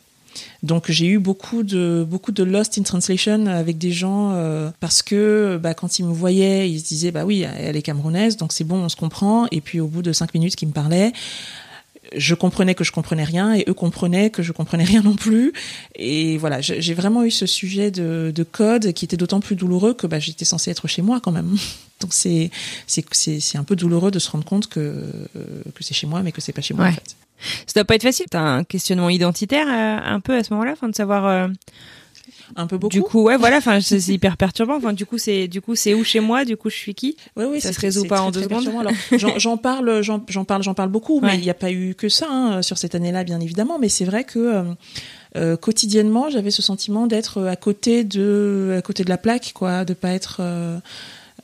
Donc j'ai eu beaucoup de beaucoup de lost in translation avec des gens euh, parce que bah, quand ils me voyaient, ils se disaient bah oui, elle est camerounaise, donc c'est bon, on se comprend. Et puis au bout de cinq minutes qu'ils me parlaient, je comprenais que je comprenais rien et eux comprenaient que je comprenais rien non plus. Et voilà, j'ai vraiment eu ce sujet de, de code qui était d'autant plus douloureux que bah, j'étais censée être chez moi quand même. Donc c'est un peu douloureux de se rendre compte que euh, que c'est chez moi mais que c'est pas chez moi Ouais. en fait. Ça doit pas être facile. T'as un questionnement identitaire euh, un peu à ce moment-là, enfin de savoir. euh, Un peu beaucoup. du coup, ouais, voilà. Enfin, c'est hyper perturbant. Enfin, du coup, c'est du coup, c'est où chez moi Du coup, je suis qui? Oui, oui, Ça se résout pas très, en deux secondes j'en- parle, j'en parle, j'en parle beaucoup, mais il n'y a pas eu que ça hein, sur cette année-là, bien évidemment. Mais c'est vrai que euh, euh, quotidiennement, j'avais ce sentiment d'être à côté de, à côté de la plaque, quoi, de pas être, euh,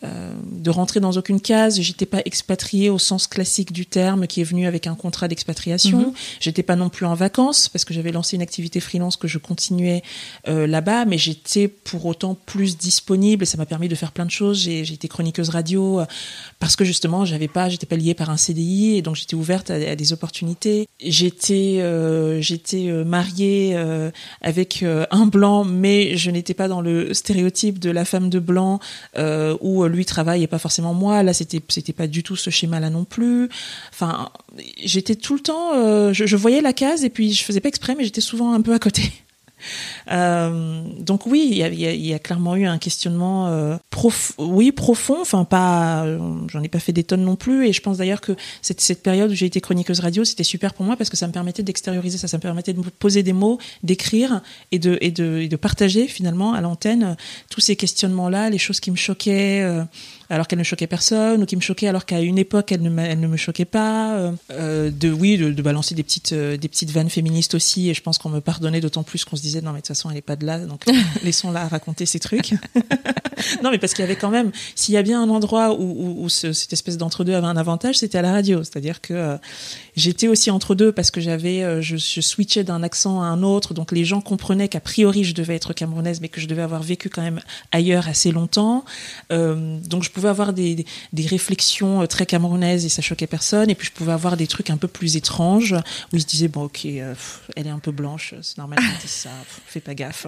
euh, de rentrer dans aucune case. J'étais pas expatriée au sens classique du terme, qui est venu avec un contrat d'expatriation. Mhm. J'étais pas non plus en vacances parce que j'avais lancé une activité freelance que je continuais euh, là-bas, mais j'étais pour autant plus disponible et ça m'a permis de faire plein de choses. J'ai j'ai été chroniqueuse radio euh, parce que justement j'avais pas, j'étais pas liée par un CDI et donc j'étais ouverte à, à des opportunités. J'étais j'étais mariée avec un blanc, mais je n'étais pas dans le stéréotype de la femme de blanc où lui travaille et pas forcément moi. Là c'était c'était pas du tout ce schéma-là non plus. Enfin j'étais tout le temps, euh, je, je voyais la case et puis je faisais pas exprès, mais j'étais souvent un peu à côté. Euh, donc oui, il y a, clairement eu un questionnement euh, oui profond. Enfin pas, euh, j'en ai pas fait des tonnes non plus. Et je pense d'ailleurs que cette, période où j'ai été chroniqueuse radio, c'était super pour moi parce que ça me permettait d'extérioriser ça, ça me permettait de poser des mots, d'écrire et de, et de de partager finalement à l'antenne tous ces questionnements-là, les choses qui me choquaient. Alors qu'elle ne choquait personne ou qui me choquait alors qu'à une époque elle ne, elle ne me choquait pas euh, euh, de oui de, de balancer des petites euh, des petites vannes féministes aussi et je pense qu'on me pardonnait d'autant plus qu'on se disait non mais de toute façon elle est pas de là donc laissons-la raconter ces trucs non, mais parce qu'il y avait quand même, s'il y a bien un endroit où, où, où ce- cette espèce d'entre-deux avait un avantage, c'était à la radio. C'est-à-dire que euh, j'étais aussi entre deux parce que j'avais, je, je switchais d'un accent à un autre, donc les gens comprenaient qu'a priori je devais être camerounaise, mais que je devais avoir vécu quand même ailleurs assez longtemps. Donc je pouvais avoir des, des, des réflexions euh, très camerounaises et ça choquait personne. Et puis je pouvais avoir des trucs un peu plus étranges où ils se disaient bon ok, euh, elle est un peu blanche, c'est normal qu'elle dise ça, pff, fais pas gaffe.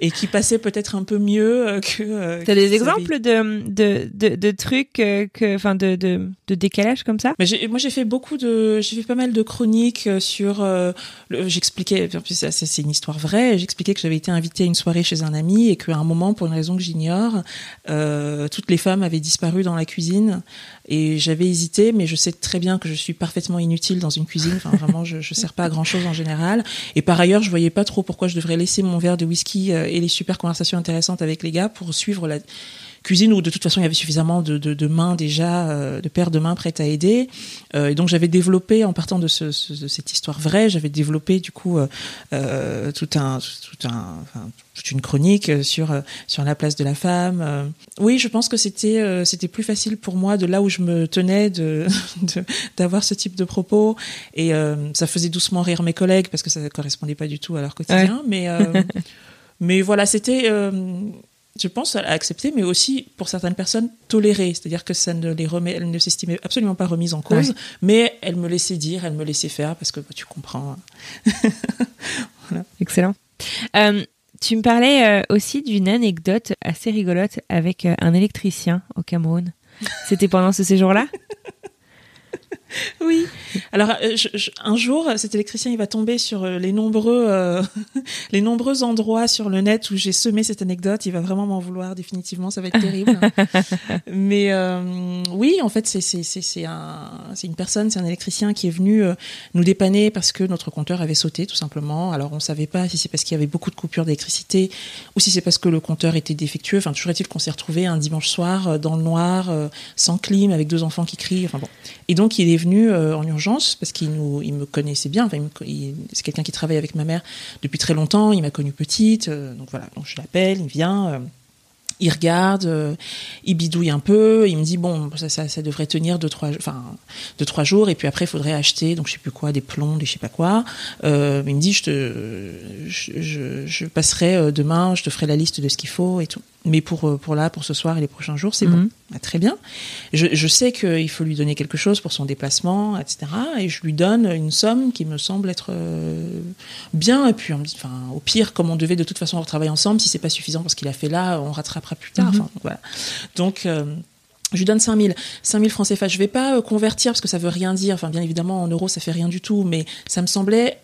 Et qui passaient peut-être un peu mieux euh, que. euh, T'as des exemples de, de, de, de trucs, que, enfin, de, de, de décalage comme ça? Mais moi, j'ai fait beaucoup de, j'ai fait pas mal de chroniques sur. euh, J'expliquais, en plus, ça, ça, c'est une histoire vraie. J'expliquais que j'avais été invitée à une soirée chez un ami et qu'à un moment, pour une raison que j'ignore, toutes les femmes avaient disparu dans la cuisine et j'avais hésité, mais je sais très bien que je suis parfaitement inutile dans une cuisine. Vraiment, je, je sers pas à grand chose en général. Et par ailleurs, je voyais pas trop pourquoi je devrais laisser mon verre de whisky euh, et les super conversations intéressantes avec les gars pour suivre la cuisine où de toute façon il y avait suffisamment de, de, de mains déjà, euh, de paires de mains prêtes à aider. Euh, et donc j'avais développé, en partant de, ce, ce- de cette histoire vraie, j'avais développé du coup euh, tout un, tout un, enfin, toute une chronique sur sur la place de la femme. Oui, je pense que c'était c'était plus facile pour moi de là où je me tenais de d'avoir ce type de propos et ça faisait doucement rire mes collègues parce que ça ne correspondait pas du tout à leur quotidien. Mais mais voilà, c'était je pense, à accepter, mais aussi pour certaines personnes tolérer. C'est-à-dire que ça ne les remet, elles ne s'estimaient absolument pas remises en cause, Ouais. mais elles me laissaient dire, elles me laissaient faire parce que bah, tu comprends. Excellent. Euh, tu me parlais euh, aussi d'une anecdote assez rigolote avec euh, un électricien au Cameroun. C'était pendant ce séjour-là? Oui. Alors euh, je- je- un jour, cet électricien, il va tomber sur euh, les nombreux, euh, les nombreux endroits sur le net où j'ai semé cette anecdote. Il va vraiment m'en vouloir définitivement. Ça va être terrible. Mais euh, oui, en fait, c'est c'est c'est c'est un c'est une personne, c'est un électricien qui est venu euh, nous dépanner parce que notre compteur avait sauté tout simplement. Alors on savait pas si c'est parce qu'il y avait beaucoup de coupures d'électricité ou si c'est parce que le compteur était défectueux. Enfin toujours est-il qu'on s'est retrouvé un dimanche soir dans le noir, sans clim, avec deux enfants qui crient. Enfin bon. Et donc il est venu euh, en urgence parce qu'il me connaissait bien. Enfin c'est quelqu'un qui travaille avec ma mère depuis très longtemps. Il m'a connue petite. euh, donc voilà. Donc je l'appelle, il vient. euh, il regarde, il bidouille un peu, il me dit bon ça, devrait tenir deux trois, enfin deux trois jours et puis après il faudrait acheter donc je sais plus quoi des plombs, des je sais pas quoi. Il me dit je te, je, passerai demain, je te ferai la liste de ce qu'il faut et tout. Mais pour euh, pour là pour ce soir et les prochains jours c'est bon, Mhm. Ah, très bien. Je, je sais qu'il faut lui donner quelque chose pour son déplacement etc. Et je lui donne une somme qui me semble être euh, bien et puis on enfin au pire comme on devait de toute façon retravailler ensemble si c'est pas suffisant pour ce qu'il a fait là on rattrapera plus tard enfin donc, voilà donc euh, je lui donne 5000 5000 francs CFA je vais pas convertir parce que ça veut rien dire enfin bien évidemment en euros ça fait rien du tout mais ça me semblait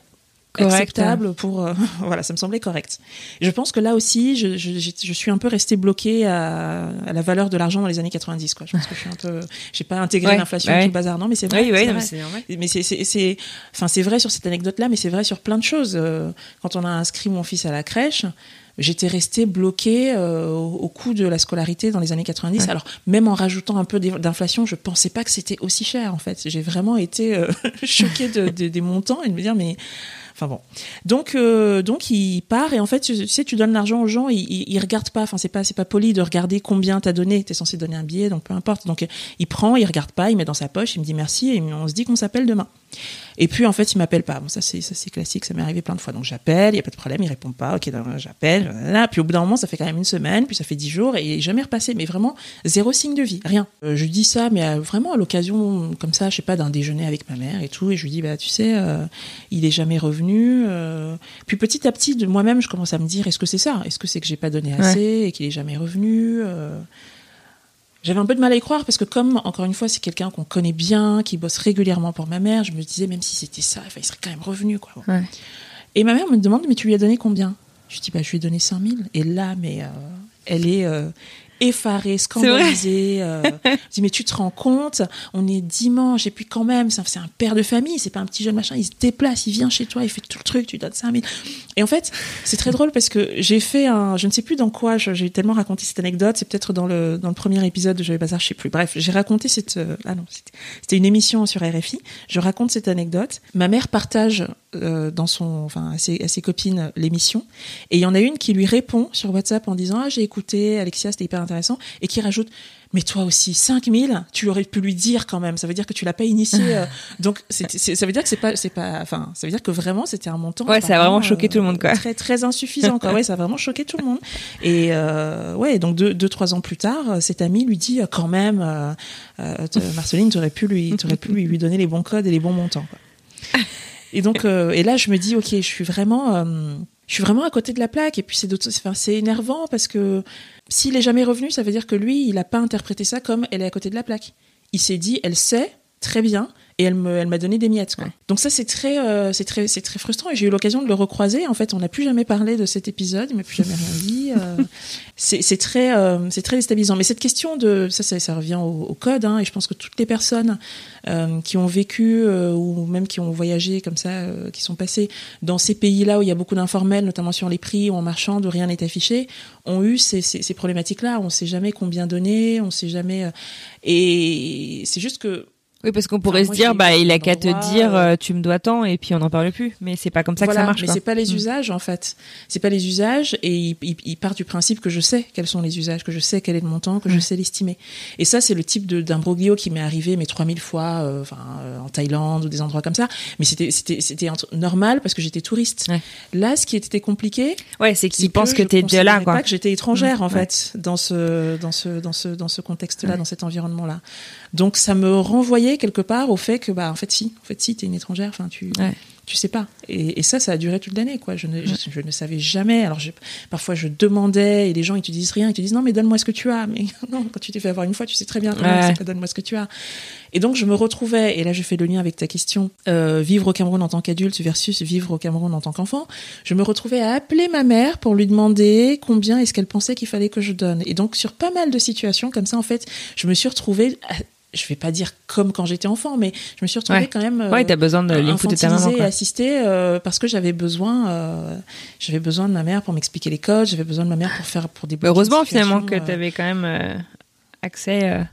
Correct. acceptable pour euh, voilà ça me semblait correct Et je pense que là aussi je, je, je suis un peu restée bloquée à, à la valeur de l'argent dans les années 90 quoi je pense que je suis un peu j'ai pas intégré Ouais, l'inflation ouais. tout le bazar non mais c'est vrai, Oui, oui, c'est vrai. mais c'est enfin, c'est vrai sur cette anecdote-là, mais c'est vrai sur plein de choses. Euh, Quand on a inscrit mon fils à la crèche, j'étais restée bloquée euh, au, coût de la scolarité dans les années 90. Ouais. Alors, même en rajoutant un peu d'in- d'inflation, je pensais pas que c'était aussi cher, en fait. J'ai vraiment été euh, choquée de, de- des montants et de me dire, mais. Enfin bon. Donc, euh, donc il part et en fait, tu sais, tu donnes l'argent aux gens, ils, ils, ils regardent pas. Enfin, c'est pas, c'est pas poli de regarder combien t'as donné. T'es censé donner un billet, donc peu importe. Donc, euh, il prend, il regarde pas, il met dans sa poche, il me dit merci et on se dit qu'on s'appelle demain. Et puis en fait, il m'appelle pas. Bon, ça c'est ça c'est classique, ça m'est arrivé plein de fois. Donc j'appelle, il y a pas de problème, il répond pas. OK, donc, j'appelle. Puis au bout d'un moment, ça fait quand même une semaine, puis ça fait dix jours et il est jamais repassé, mais vraiment zéro signe de vie, rien. Euh, je dis ça mais à- vraiment à l'occasion comme ça, je sais pas d'un déjeuner avec ma mère et tout et je lui dis bah tu sais, euh, il est jamais revenu euh. Puis petit à petit de moi-même, je commence à me dire est-ce que c'est ça? Est-ce que c'est que j'ai pas donné assez et qu'il est jamais revenu euh? J'avais un peu de mal à y croire parce que comme, encore une fois, c'est quelqu'un qu'on connaît bien, qui bosse régulièrement pour ma mère, je me disais, même si c'était ça, il serait quand même revenu, quoi. Ouais. Et ma mère me demande, mais tu lui as donné combien? Je dis, bah, je lui ai donné 100 000. Et là, mais euh, elle est euh, effarée, scandalisée. euh, je dis, mais tu te rends compte On est dimanche, et puis quand même, c'est un, père de famille, c'est pas un petit jeune machin, il se déplace, il vient chez toi, il fait tout le truc, tu donnes 5 000. Et en fait, c'est très drôle parce que j'ai fait un, je ne sais plus dans quoi, j'ai tellement raconté cette anecdote, c'est peut-être dans le, dans le premier épisode de J'avais Bazar, je sais plus. Bref, j'ai raconté cette, euh, ah non, c'était- c'était une émission sur RFI. Je raconte cette anecdote. Ma mère partage euh, dans son, enfin, à ses, à ses copines l'émission. Et il y en a une qui lui répond sur WhatsApp en disant, ah, j'ai écouté, Alexia, c'était hyper intéressant, et qui rajoute mais toi aussi 5000 tu aurais pu lui dire quand même ça veut dire que tu l'as pas initié euh. donc ça veut dire que c'est pas c'est pas enfin ça veut dire que vraiment c'était un montant Ouais, ça a vraiment choqué tout le monde, quoi. très très insuffisant quoi ouais ça a vraiment choqué tout le monde et euh, ouais donc deux, deux trois ans plus tard euh, cet ami lui dit euh, quand même euh, euh, Marceline t'aurais pu lui t'aurais pu lui, lui donner les bons codes et les bons montants quoi. et donc euh, et là je me dis ok je suis vraiment euh, je suis vraiment à côté de la plaque et puis c'est d'autres- enfin, c'est énervant parce que s'il est jamais revenu, ça veut dire que lui, il n'a pas interprété ça comme elle est à côté de la plaque. Il s'est dit, elle sait très bien et elle me, elle m'a donné des miettes. Quoi. Ouais. Donc ça, c'est très, euh, c'est très, c'est très frustrant. Et j'ai eu l'occasion de le recroiser. En fait, on n'a plus jamais parlé de cet épisode. Il m'a plus jamais rien dit. Euh, c'est, très, euh, c'est très déstabilisant. Mais cette question de, ça, ça, ça revient au, code. Hein, et je pense que toutes les personnes euh, qui ont vécu ou même qui ont voyagé comme ça, qui sont passées dans ces pays-là où il y a beaucoup d'informels, notamment sur les prix ou en marchand, où rien n'est affiché, ont eu ces, ces, ces problématiques-là. On ne sait jamais combien donner, on sait jamais. et c'est juste que Oui, parce qu'on pourrait se dire, bah, il a qu'à te dire, euh, euh, tu me dois tant, et puis on n'en parle plus. Mais c'est pas comme ça voilà, que ça marche. mais c'est pas les Mm. usages en fait. C'est pas les usages et il, il- il part du principe que je sais quels sont les usages, que je sais quel est le montant, que je sais l'estimer. Et ça, c'est le type de- d'imbroglio qui m'est arrivé mais 3000 fois, euh, enfin euh, en Thaïlande ou des endroits comme ça. Mais c'était c'était c'était entre- normal parce que j'étais touriste. Ouais. Là, ce qui était compliqué, Ouais, c'est qu'ils pensent que je t'es déjà là, quoi. Pas que j'étais étrangère Mmh, en ouais. fait dans ce dans ce dans ce dans ce contexte-là, Ouais. dans cet environnement-là. Donc ça me renvoyait quelque part au fait que bah en fait si, en fait si t'es une étrangère, enfin tu Ouais. tu sais pas. Et, et ça, ça a duré toute l'année quoi. Je ne je, je ne savais jamais. Alors je, parfois je demandais et les gens ils te disent rien, ils te disent non mais donne-moi ce que tu as. Mais non, quand tu t'es fait avoir une fois, tu sais très bien. Ouais. donne-moi ce que tu as. Et donc je me retrouvais et là je fais le lien avec ta question euh, vivre au Cameroun en tant qu'adulte versus vivre au Cameroun en tant qu'enfant je me retrouvais à appeler ma mère pour lui demander combien est-ce qu'elle pensait qu'il fallait que je donne. Et donc sur pas mal de situations comme ça, en fait, je me suis retrouvée, à- je vais pas dire comme quand j'étais enfant, mais je me suis retrouvée Ouais. quand même euh, Ouais, t'as besoin de l'input de ta maman. quoi. assistée euh, parce que j'avais besoin, euh, j'avais besoin de ma mère pour m'expliquer les codes, j'avais besoin de ma mère pour faire pour des Bah, heureusement, finalement, que euh, t'avais quand même euh, accès,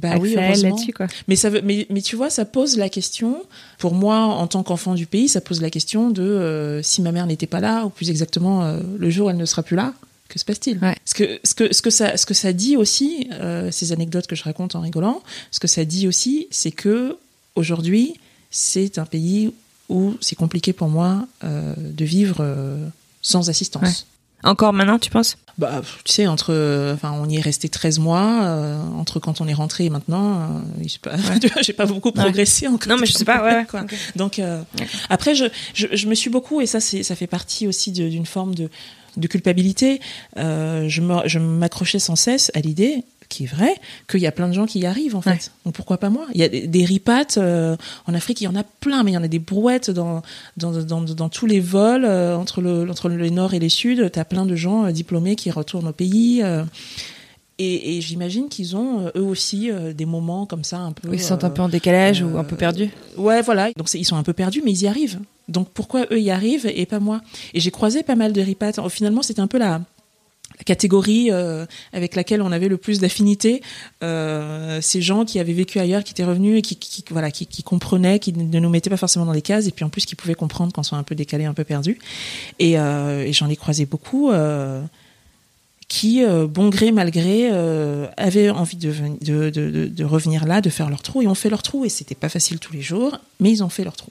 bah accès oui, là-dessus, quoi. Mais ça veut, mais, mais tu vois, ça pose la question. Pour moi, en tant qu'enfant du pays, ça pose la question de si ma mère n'était pas là, ou plus exactement le jour où elle ne sera plus là, que se passe-t-il Ouais. Ce que ce que ce que ça ce que ça dit aussi, euh, ces anecdotes que je raconte en rigolant, ce que ça dit aussi, c'est que aujourd'hui, c'est un pays où c'est compliqué pour moi euh, de vivre euh, sans assistance. Ouais. Encore maintenant, tu penses? Bah, tu sais, entre, enfin, on y est resté 13 mois, entre quand on est rentré et maintenant, je sais pas, j'ai pas beaucoup progressé encore. Non, mais je sais pas, ouais. Quoi. Donc, après, je, je, je me suis beaucoup, et ça, ça fait partie aussi d'une forme de, de culpabilité. Euh, je, m'accrochais sans cesse à l'idée, qui est vraie, qu'il y a plein de gens qui y arrivent, en fait. Ouais. Donc, pourquoi pas moi? Il y a des, des ripates, euh, en Afrique, il y en a plein, mais il y en a des brouettes dans, dans, dans, dans tous les vols, euh, entre, le, entre les nord et les sud. Tu as plein de gens euh, diplômés qui retournent au pays. Et, et j'imagine qu'ils ont, euh, eux aussi, euh, des moments comme ça, un peu. Ils sentent un euh, peu en décalage ou un peu perdus Ouais, voilà. Donc ils sont un peu perdus, mais ils y arrivent. Donc pourquoi eux y arrivent et pas moi? Et j'ai croisé pas mal de ripates. Oh, Finalement, c'était un peu la, la catégorie euh, avec laquelle on avait le plus d'affinité. Euh, ces gens qui avaient vécu ailleurs, qui étaient revenus et qui, qui- voilà, qui, qui comprenaient, qui ne nous mettaient pas forcément dans des cases, et puis en plus qui pouvaient comprendre quand on sont un peu décalés, un peu. Et, euh, et j'en ai croisé beaucoup. Qui, euh, bon gré, mal gré, euh, avaient envie de, ven- de, de, de- de revenir là, de faire leur trou, et ont fait leur trou, et c'était pas facile tous les jours, mais ils ont fait leur trou.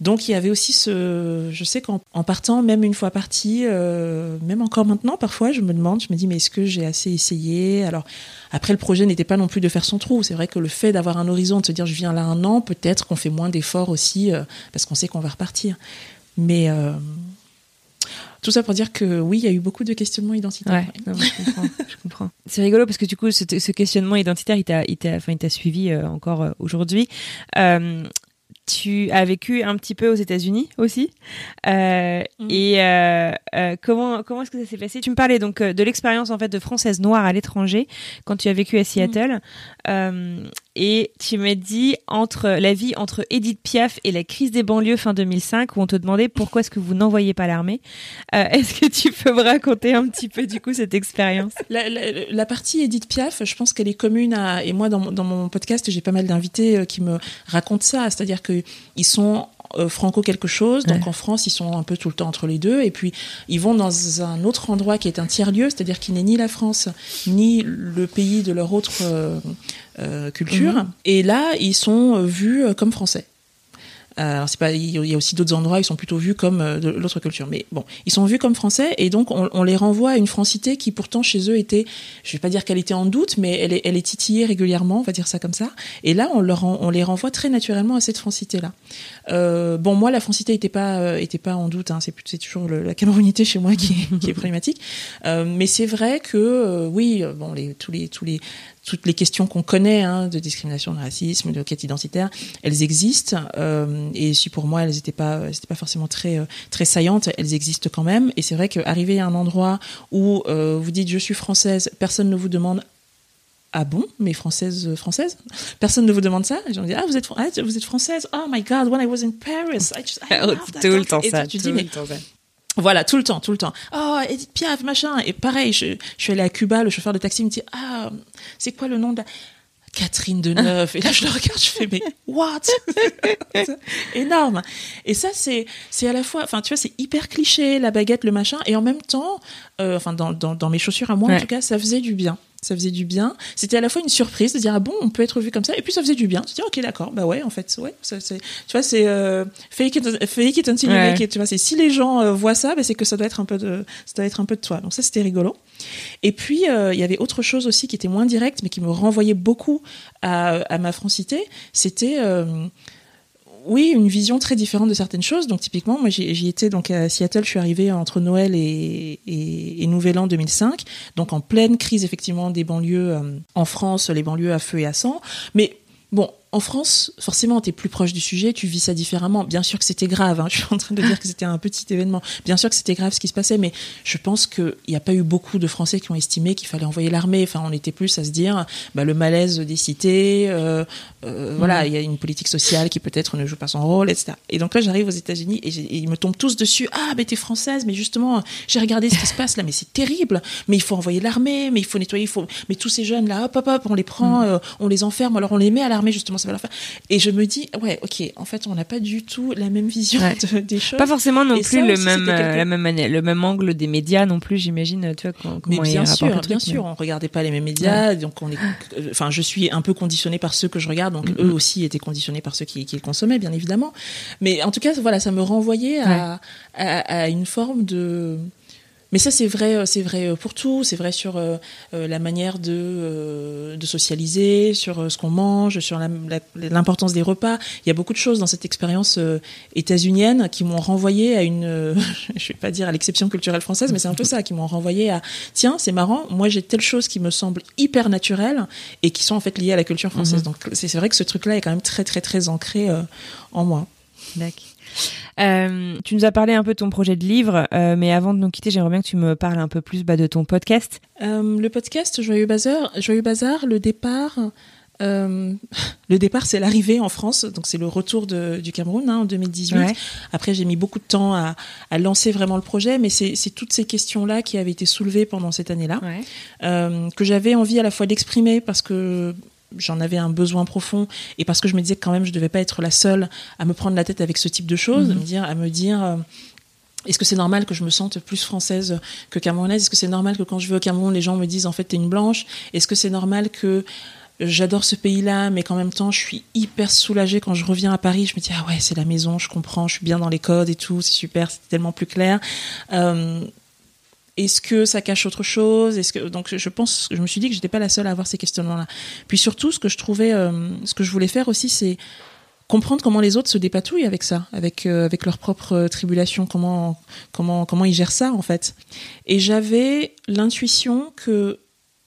Donc il y avait aussi ce, je sais qu'en en partant, même une fois parti, euh, même encore maintenant, parfois, je me demande, je me dis, mais est-ce que j'ai assez essayé? Alors après, le projet n'était pas non plus de faire son trou. C'est vrai que le fait d'avoir un horizon, de se dire, je viens là un an, peut-être qu'on fait moins d'efforts aussi, parce qu'on sait qu'on va repartir. Mais tout ça pour dire que oui, il y a eu beaucoup de questionnements identitaires. Ouais, non, je comprends. C'est rigolo parce que du coup, ce, ce questionnement identitaire, il t'a, il t'a, enfin, il t'a suivi euh, encore euh, aujourd'hui. Euh, tu as vécu un petit peu aux États-Unis aussi. Euh, Mhm. Et euh, euh, comment comment est-ce que ça s'est passé? Tu me parlais donc de l'expérience en fait de française noire à l'étranger quand tu as vécu à Seattle. Euh, et tu m'as dit entre la vie entre Edith Piaf et la crise des banlieues fin 2005 où on te demandait pourquoi est-ce que vous n'envoyez pas l'armée. Euh, est-ce que tu peux me raconter un petit peu du coup cette expérience? La, partie Edith Piaf, je pense qu'elle est commune à. Et moi, dans, dans mon podcast, j'ai pas mal d'invités euh, qui me racontent ça. C'est-à-dire qu'ils sont euh, franco quelque chose. Donc en France, ils sont un peu tout le temps entre les deux. Et puis ils vont dans un autre endroit qui est un tiers lieu, c'est-à-dire qui n'est ni la France ni le pays de leur autre euh, euh, culture. Mhm. Et là, ils sont vus comme français. Euh, Alors c'est pas, il y a aussi d'autres endroits ils sont plutôt vus comme euh, de l'autre culture, mais bon, ils sont vus comme français et donc on, les renvoie à une francité qui pourtant chez eux était, je vais pas dire qu'elle était en doute, mais elle est, elle est titillée régulièrement, on va dire ça comme ça. Et là, on les renvoie très naturellement à cette francité là. Euh, bon, moi la francité était pas, euh, pas en doute, hein, c'est c'est toujours la camerounité chez moi qui, est- qui problématique. Mais c'est vrai que oui, bon, tous les, tous les toutes les questions qu'on connaît hein, de discrimination, de racisme, de quête identitaire, elles existent. euh, et si pour moi elles n'étaient pas, elles étaient pas forcément très euh, très saillantes, elles existent quand même. Et c'est vrai qu'arriver à un endroit où euh, vous dites je suis française, personne ne vous demande ah bon, mais française, française? Personne ne vous demande ça Et on dit, ah, vous êtes, ah, vous êtes française? Oh my God, when I was in Paris, I just, I love that tout le temps Et ça. tu tout dis, mais le temps ça. Voilà, tout le temps, tout le temps. Oh, Edith Piaf, machin. Et pareil, je, suis allée à Cuba, le chauffeur de taxi me dit, ah, c'est quoi le nom de la... Catherine Deneuve? Et là, je le regarde, je fais, mais what? Énorme. Et ça, c'est, c'est à la fois, enfin, tu vois, c'est hyper cliché, la baguette, le machin. Et en même temps, euh, enfin, dans, dans, dans mes chaussures à moi, en tout cas, ça faisait du bien. Ça faisait du bien. C'était à la fois une surprise de dire, ah bon, on peut être vu comme ça. Et puis, ça faisait du bien. Tu dis, ok, d'accord. Bah ouais, en fait, ouais. Ça, tu vois, c'est, euh, fake it, fake it until you Ouais. make it. Tu vois, c'est si les gens euh, voient ça, bah, c'est que ça doit être un peu de, ça doit être un peu de toi. Donc ça, c'était rigolo. Et puis, euh, il y avait autre chose aussi qui était moins direct, mais qui me renvoyait beaucoup à, à ma francité. C'était, euh, oui, une vision très différente de certaines choses. Donc typiquement, moi j'y étais donc à Seattle, je suis arrivée entre Noël et Nouvel An 2005, donc en pleine crise effectivement des banlieues euh, en France, les banlieues à feu et à sang. Mais bon, en France, forcément, tu es plus proche du sujet, tu vis ça différemment. Bien sûr que c'était grave, hein, je suis en train de dire que c'était un petit événement. Bien sûr que c'était grave ce qui se passait, mais je pense qu'il n'y a pas eu beaucoup de Français qui ont estimé qu'il fallait envoyer l'armée. Enfin, on était plus à se dire bah, le malaise des cités, euh, euh, voilà, il y a une politique sociale qui peut-être ne joue pas son rôle, etc. Et donc là, j'arrive aux États-Unis et, ils me tombent tous dessus. Ah, mais t'es française, mais justement, j'ai regardé ce qui se passe là, mais c'est terrible. Mais il faut envoyer l'armée, mais il faut nettoyer, il faut. Mais tous ces jeunes là, hop, hop, hop, on les prend, euh, on les enferme, alors on les met à l'armée justement, ça va leur faire. Et je me dis, ouais, ok, en fait, on n'a pas du tout la même vision Ouais. de- des choses. Pas forcément non Et plus ça le même, euh, la même année- le même angle des médias non plus, j'imagine. Tu vois comment, Mais bien sûr, le bien truc, sûr, on regardait pas les mêmes médias, donc on est, enfin, je suis un peu conditionnée par ceux que je regarde, donc eux aussi étaient conditionnés par ceux qui, qui le consommaient, bien évidemment. Mais en tout cas, voilà, ça me renvoyait à, à, à une forme de. Mais ça, c'est vrai, euh, c'est vrai pour tout. C'est vrai sur euh, euh, la manière de, euh, de socialiser, sur euh, ce qu'on mange, sur l'importance des repas. Il y a beaucoup de choses dans cette expérience euh, états-unienne qui m'ont renvoyé à une, euh, je vais pas dire à l'exception culturelle française, mais c'est un peu ça, qui m'ont renvoyé à, tiens, c'est marrant, moi j'ai telle chose qui me semble hyper naturelle et qui sont en fait liées à la culture française. Donc c'est vrai que ce truc-là est quand même très très très ancré euh, en moi. D'accord. Euh, tu nous as parlé un peu de ton projet de livre, euh, mais avant de nous quitter, j'aimerais bien que tu me parles un peu plus bah, de ton podcast. Euh, le podcast Joyeux Bazar, Joyeux Bazar, le départ, le départ c'est l'arrivée en France, donc c'est le retour de- du Cameroun hein, en 2018. Ouais. Après j'ai mis beaucoup de temps à, à lancer vraiment le projet, mais c'est toutes ces questions-là qui avaient été soulevées pendant cette année-là. Ouais. que j'avais envie à la fois d'exprimer parce que j'en avais un besoin profond et parce que je me disais que quand même je devais pas être la seule à me prendre la tête avec ce type de choses, Mhm. à me dire, à me dire euh, est-ce que c'est normal que je me sente plus française que camerounaise? Est-ce que c'est normal que quand je vais au Cameroun, les gens me disent en fait t'es une blanche? Est-ce que c'est normal que j'adore ce pays-là, mais qu'en même temps je suis hyper soulagée quand je reviens à Paris? Je me dis ah ouais c'est la maison, je comprends, je suis bien dans les codes et tout, c'est super, c'est tellement plus clair. Euh, est-ce que ça cache autre chose? Que donc je pense, je me suis dit que j'étais pas la seule à avoir ces questionnements-là. Puis surtout, ce que je trouvais, euh, ce que je voulais faire aussi, c'est comprendre comment les autres se dépatouillent avec ça, avec euh, avec leurs propres euh, tribulations, comment comment comment ils gèrent ça en fait. Et j'avais l'intuition que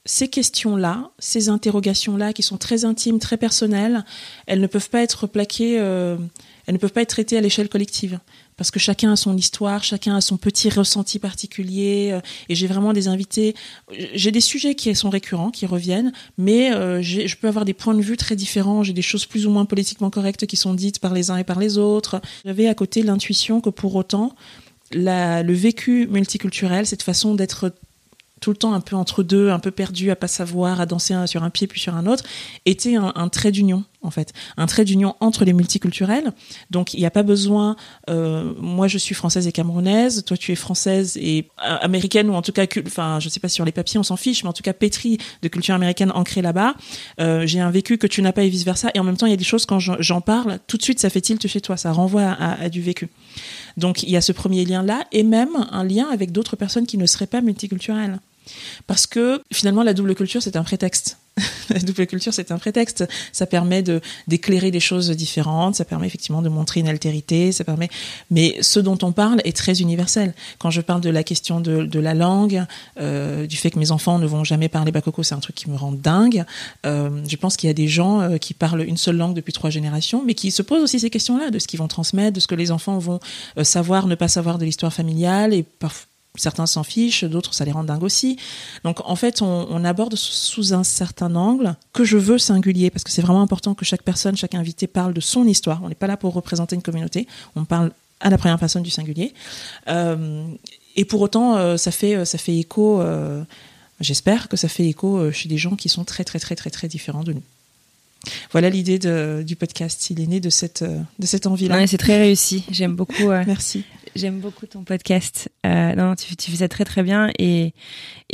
ces questions-là, ces interrogations-là, qui sont très intimes, très personnelles, elles ne peuvent pas être plaquées, euh, elles ne peuvent pas être traitées à l'échelle collective parce que chacun a son histoire, chacun a son petit ressenti particulier. euh, et j'ai vraiment des invités. J'ai des sujets qui sont récurrents, qui reviennent, mais euh, je peux avoir des points de vue très différents. J'ai des choses plus ou moins politiquement correctes qui sont dites par les uns et par les autres. J'avais à côté l'intuition que pour autant, le vécu multiculturel, cette façon d'être tout le temps un peu entre deux, un peu perdu, à pas savoir, à danser sur un pied puis sur un autre, était un trait d'union en fait, un trait d'union entre les multiculturels. Donc il n'y a pas besoin. Euh, moi, je suis française et camerounaise. Toi, tu es française et euh, américaine ou en tout cas, enfin, je sais pas sur les papiers, on s'en fiche, mais en tout cas pétrie de culture américaine ancrée là-bas. Euh, j'ai un vécu que tu n'as pas et vice versa. Et en même temps, il y a des choses quand j'en parle, tout de suite, ça fait tilt chez toi. Ça renvoie à, à du vécu. Donc il y a ce premier lien là et même un lien avec d'autres personnes qui ne seraient pas multiculturelles. Parce que finalement, la double culture, c'est un prétexte. la double culture, c'est un prétexte. Ça permet de d'éclairer des choses différentes. Ça permet effectivement de montrer une altérité. Ça permet. Mais ce dont on parle est très universel. Quand je parle de la question de, de la langue, euh, du fait que mes enfants ne vont jamais parler bakoko, c'est un truc qui me rend dingue. Euh, je pense qu'il y a des gens euh, qui parlent une seule langue depuis trois générations, mais qui se posent aussi ces questions-là de ce qu'ils vont transmettre, de ce que les enfants vont savoir, ne pas savoir de l'histoire familiale et parfois certains s'en fichent, d'autres ça les rend dingues aussi. Donc en fait, on, aborde sous un certain angle que je veux singulier parce que c'est vraiment important que chaque personne, chaque invité parle de son histoire. On n'est pas là pour représenter une communauté, on parle à la première personne du singulier. Euh, et pour autant, euh, ça fait ça fait écho. Euh, j'espère que ça fait écho chez des gens qui sont très très très très très différents de nous. Voilà l'idée du podcast. Il est né de cette de cette envie-là. c'est très réussi. J'aime beaucoup. Merci. J'aime beaucoup ton podcast. Euh, non, tu, fais ça très très bien et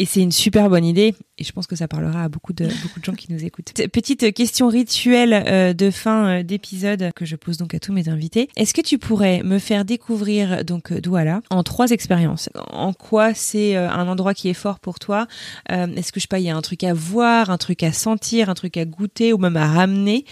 c'est une super bonne idée. Et je pense que ça parlera à beaucoup de beaucoup de gens qui nous écoutent. Petite question rituelle euh, de fin euh, d'épisode que je pose donc à tous mes invités. Est-ce que tu pourrais me faire découvrir donc Douala en trois expériences? En quoi c'est un endroit qui est fort pour toi? Est-ce que je sais pas, il y a un truc à voir, un truc à sentir, un truc à goûter ou même à ramener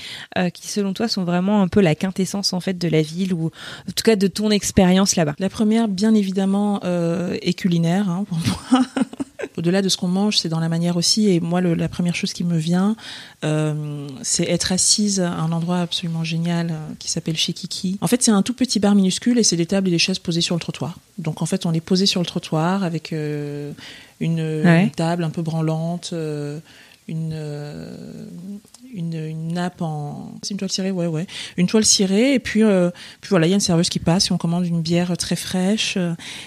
qui selon toi sont vraiment un peu la quintessence en fait de la ville ou en tout cas de ton expérience là-bas? La première, bien évidemment, euh, est culinaire hein, pour moi. Au-delà de ce qu'on mange, c'est dans la manière aussi. Et moi, le, la première chose qui me vient, euh, c'est être assise à un endroit absolument génial euh, qui s'appelle Chez Kiki. En fait, c'est un tout petit bar minuscule et c'est des tables et des chaises posées sur le trottoir. Donc, en fait, on est posé sur le trottoir avec euh, une, une, table un peu branlante, une, une, une, nappe en. C'est une toile cirée, ouais, ouais. Une toile cirée, et puis, euh, puis voilà, il y a une serveuse qui passe et on commande une bière très fraîche.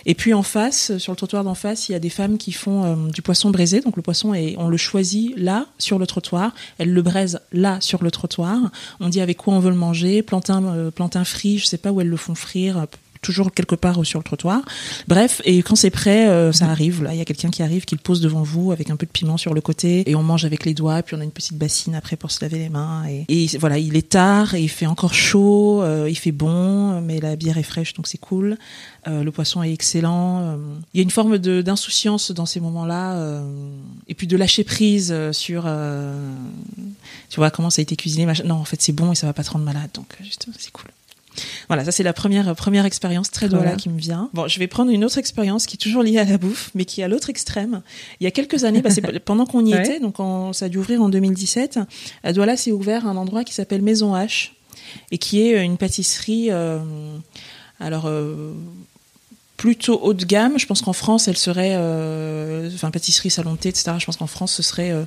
Et puis en face, sur le trottoir d'en face, il y a des femmes qui font euh, du poisson braisé. Donc le poisson, est, on le choisit là, sur le trottoir. Elles le braisent là, sur le trottoir. On dit avec quoi on veut le manger. Plantain, euh, plantain frit, je sais pas où elles le font frire toujours quelque part sur le trottoir. Bref, et quand c'est prêt, euh, ça arrive. Là, il y a quelqu'un qui arrive, qui le pose devant vous avec un peu de piment sur le côté, et on mange avec les doigts. Puis on a une petite bassine après pour se laver les mains. Et, voilà, il est tard, et il fait encore chaud, euh, il fait bon, mais la bière est fraîche, donc c'est cool. Euh, le poisson est excellent. Euh, il y a une forme d'insouciance dans ces moments-là, euh, et puis de lâcher prise sur, tu vois, comment ça a été cuisiné. Non, en fait, c'est bon et ça va pas te rendre malade, donc c'est cool. Voilà, ça c'est la première première expérience très douala qui me vient. Bon, je vais prendre une autre expérience qui est toujours liée à la bouffe, mais qui est à l'autre extrême. Il y a quelques années, bah, pendant qu'on y ouais. était, donc ça a dû ouvrir en 2017, à Douala s'est ouvert un endroit qui s'appelle Maison H et qui est une pâtisserie. Euh, alors. Euh, plutôt haut de gamme. Je pense qu'en France, elle serait, euh, enfin pâtisserie, salon de thé, etc. Je pense qu'en France, ce serait euh,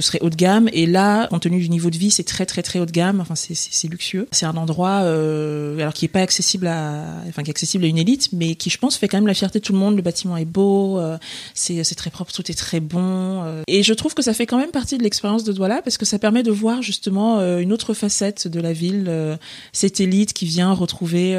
ce serait haut de gamme. Et là, compte tenu du niveau de vie, c'est très très très haut de gamme. Enfin, c'est luxueux. C'est un endroit, euh, alors qui est pas accessible à, enfin qui est accessible à une élite, mais qui, je pense, fait quand même la fierté de tout le monde. Le bâtiment est beau, euh, c'est très propre, tout est très bon. Euh. Et je trouve que ça fait quand même partie de l'expérience de Douala parce que ça permet de voir justement euh, une autre facette de la ville, cette élite qui vient retrouver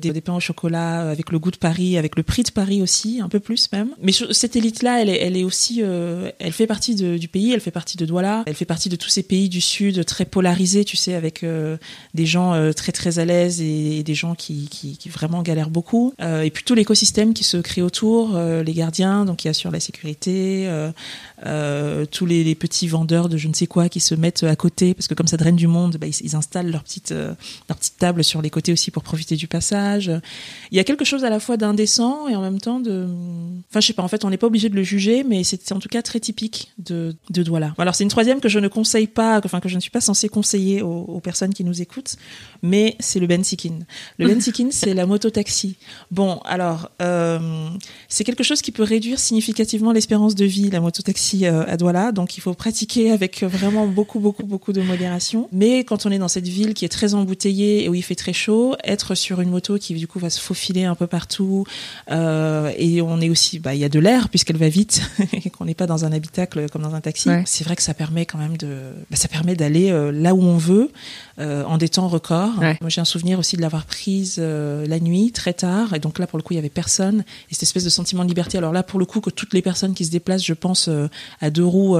des, pains au chocolat avec le goût de Paris, avec le prix de Paris aussi, un peu plus même. Mais cette élite-là, elle est, elle est aussi, elle fait partie du pays, elle fait partie de Douala. Elle fait partie de tous ces pays du Sud très polarisés, tu sais, avec euh, des gens euh, très très à l'aise et, des gens qui, qui, vraiment galèrent beaucoup. Euh, et puis tout l'écosystème qui se crée autour, les gardiens, donc qui assurent la sécurité, tous les, petits vendeurs de je ne sais quoi qui se mettent à côté, parce que comme ça draine du monde, bah, ils, installent leur petite, leur table sur les côtés aussi pour profiter du passage. Il y a quelque chose à la fois d'indécent et en même temps de... Enfin, je sais pas, en fait, on n'est pas obligé de le juger, mais c'est en tout cas très typique de, de Douala. C'est une troisième que je ne conseille pas, enfin que je ne suis pas censée conseiller aux, aux personnes qui nous écoutent, mais c'est le Bensikin. Le Bensikin, c'est la moto-taxi. Bon, alors, euh, c'est quelque chose qui peut réduire significativement l'espérance de vie, la moto-taxi euh, à Douala, donc il faut pratiquer avec vraiment beaucoup, beaucoup, beaucoup de modération. Mais quand on est dans cette ville qui est très embouteillée et où il fait très chaud, être sur une moto qui du coup va se faufiler un peu partout, euh, et on est aussi, bah, il y a de l'air puisqu'elle va vite, et qu'on n'est pas dans un habitacle comme dans un taxi, ouais. c'est vrai vrai que ça permet quand même de, bah, ça permet d'aller euh, là où on veut euh, en des temps records. Ouais. Moi, j'ai un souvenir aussi de l'avoir prise euh, la nuit, très tard, et donc là, pour le coup, il y avait personne, et cette espèce de sentiment de liberté. Alors là, pour le coup, que toutes les personnes qui se déplacent, je pense, à deux roues.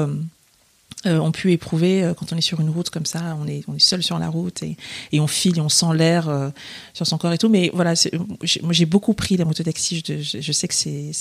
euh, ont pu éprouver euh, quand on est sur une route comme ça, on est, on est seul sur la route et, et on file et on sent l'air euh, sur son corps et tout. Mais voilà, moi j'ai beaucoup pris la mototaxi. Je, je, je sais que c'est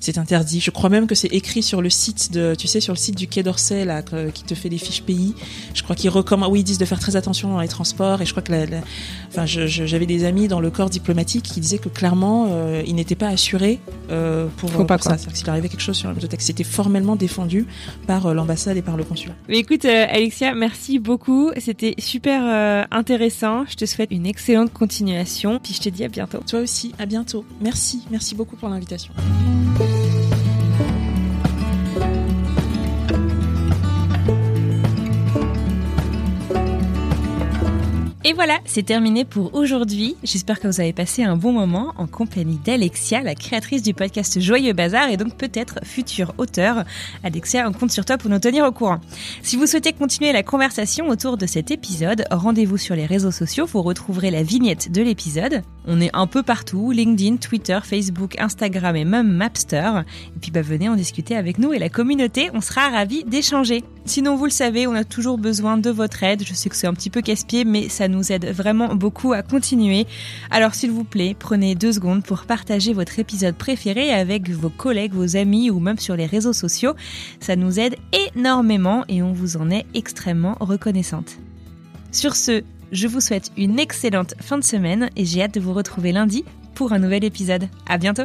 c'est- interdit. Je crois même que c'est écrit sur le site de, tu sais, sur le site du Quai d'Orsay là, que- qui te fait les fiches pays. Je crois qu'ils recommandent, oui, ils disent de faire très attention dans les transports. Et je crois que, la, la- enfin, je- je- j'avais des amis dans le corps diplomatique qui disaient que clairement, euh, ils n'étaient pas assurés euh, pour, Faut pas, pour ça. S'il arrivait quelque chose sur la mototaxi, c'était formellement défendu par euh, l'ambassade et par le consulat. Mais écoute, euh, Alexia, merci beaucoup. C'était super euh, intéressant. Je te souhaite une excellente continuation. Puis je te dis à bientôt. Toi aussi, à bientôt. Merci, merci beaucoup pour l'invitation. Et voilà, c'est terminé pour aujourd'hui. J'espère que vous avez passé un bon moment en compagnie d'Alexia, la créatrice du podcast Joyeux Bazar et donc peut-être future auteur. Alexia, on compte sur toi pour nous tenir au courant. Si vous souhaitez continuer la conversation autour de cet épisode, rendez-vous sur les réseaux sociaux, vous retrouverez la vignette de l'épisode. On est un peu partout, LinkedIn, Twitter, Facebook, Instagram et même Mapster. Et puis bah, venez en discuter avec nous et la communauté, on sera ravis d'échanger. Sinon, vous le savez, on a toujours besoin de votre aide. Je sais que c'est un petit peu casse-pied, mais ça aide vraiment beaucoup à continuer. Alors s'il vous plaît, prenez deux secondes pour partager votre épisode préféré avec vos collègues, vos amis ou même sur les réseaux sociaux. Ça nous aide énormément et on vous en est extrêmement reconnaissante. Sur ce, je vous souhaite une excellente fin de semaine et j'ai hâte de vous retrouver lundi pour un nouvel épisode. À bientôt!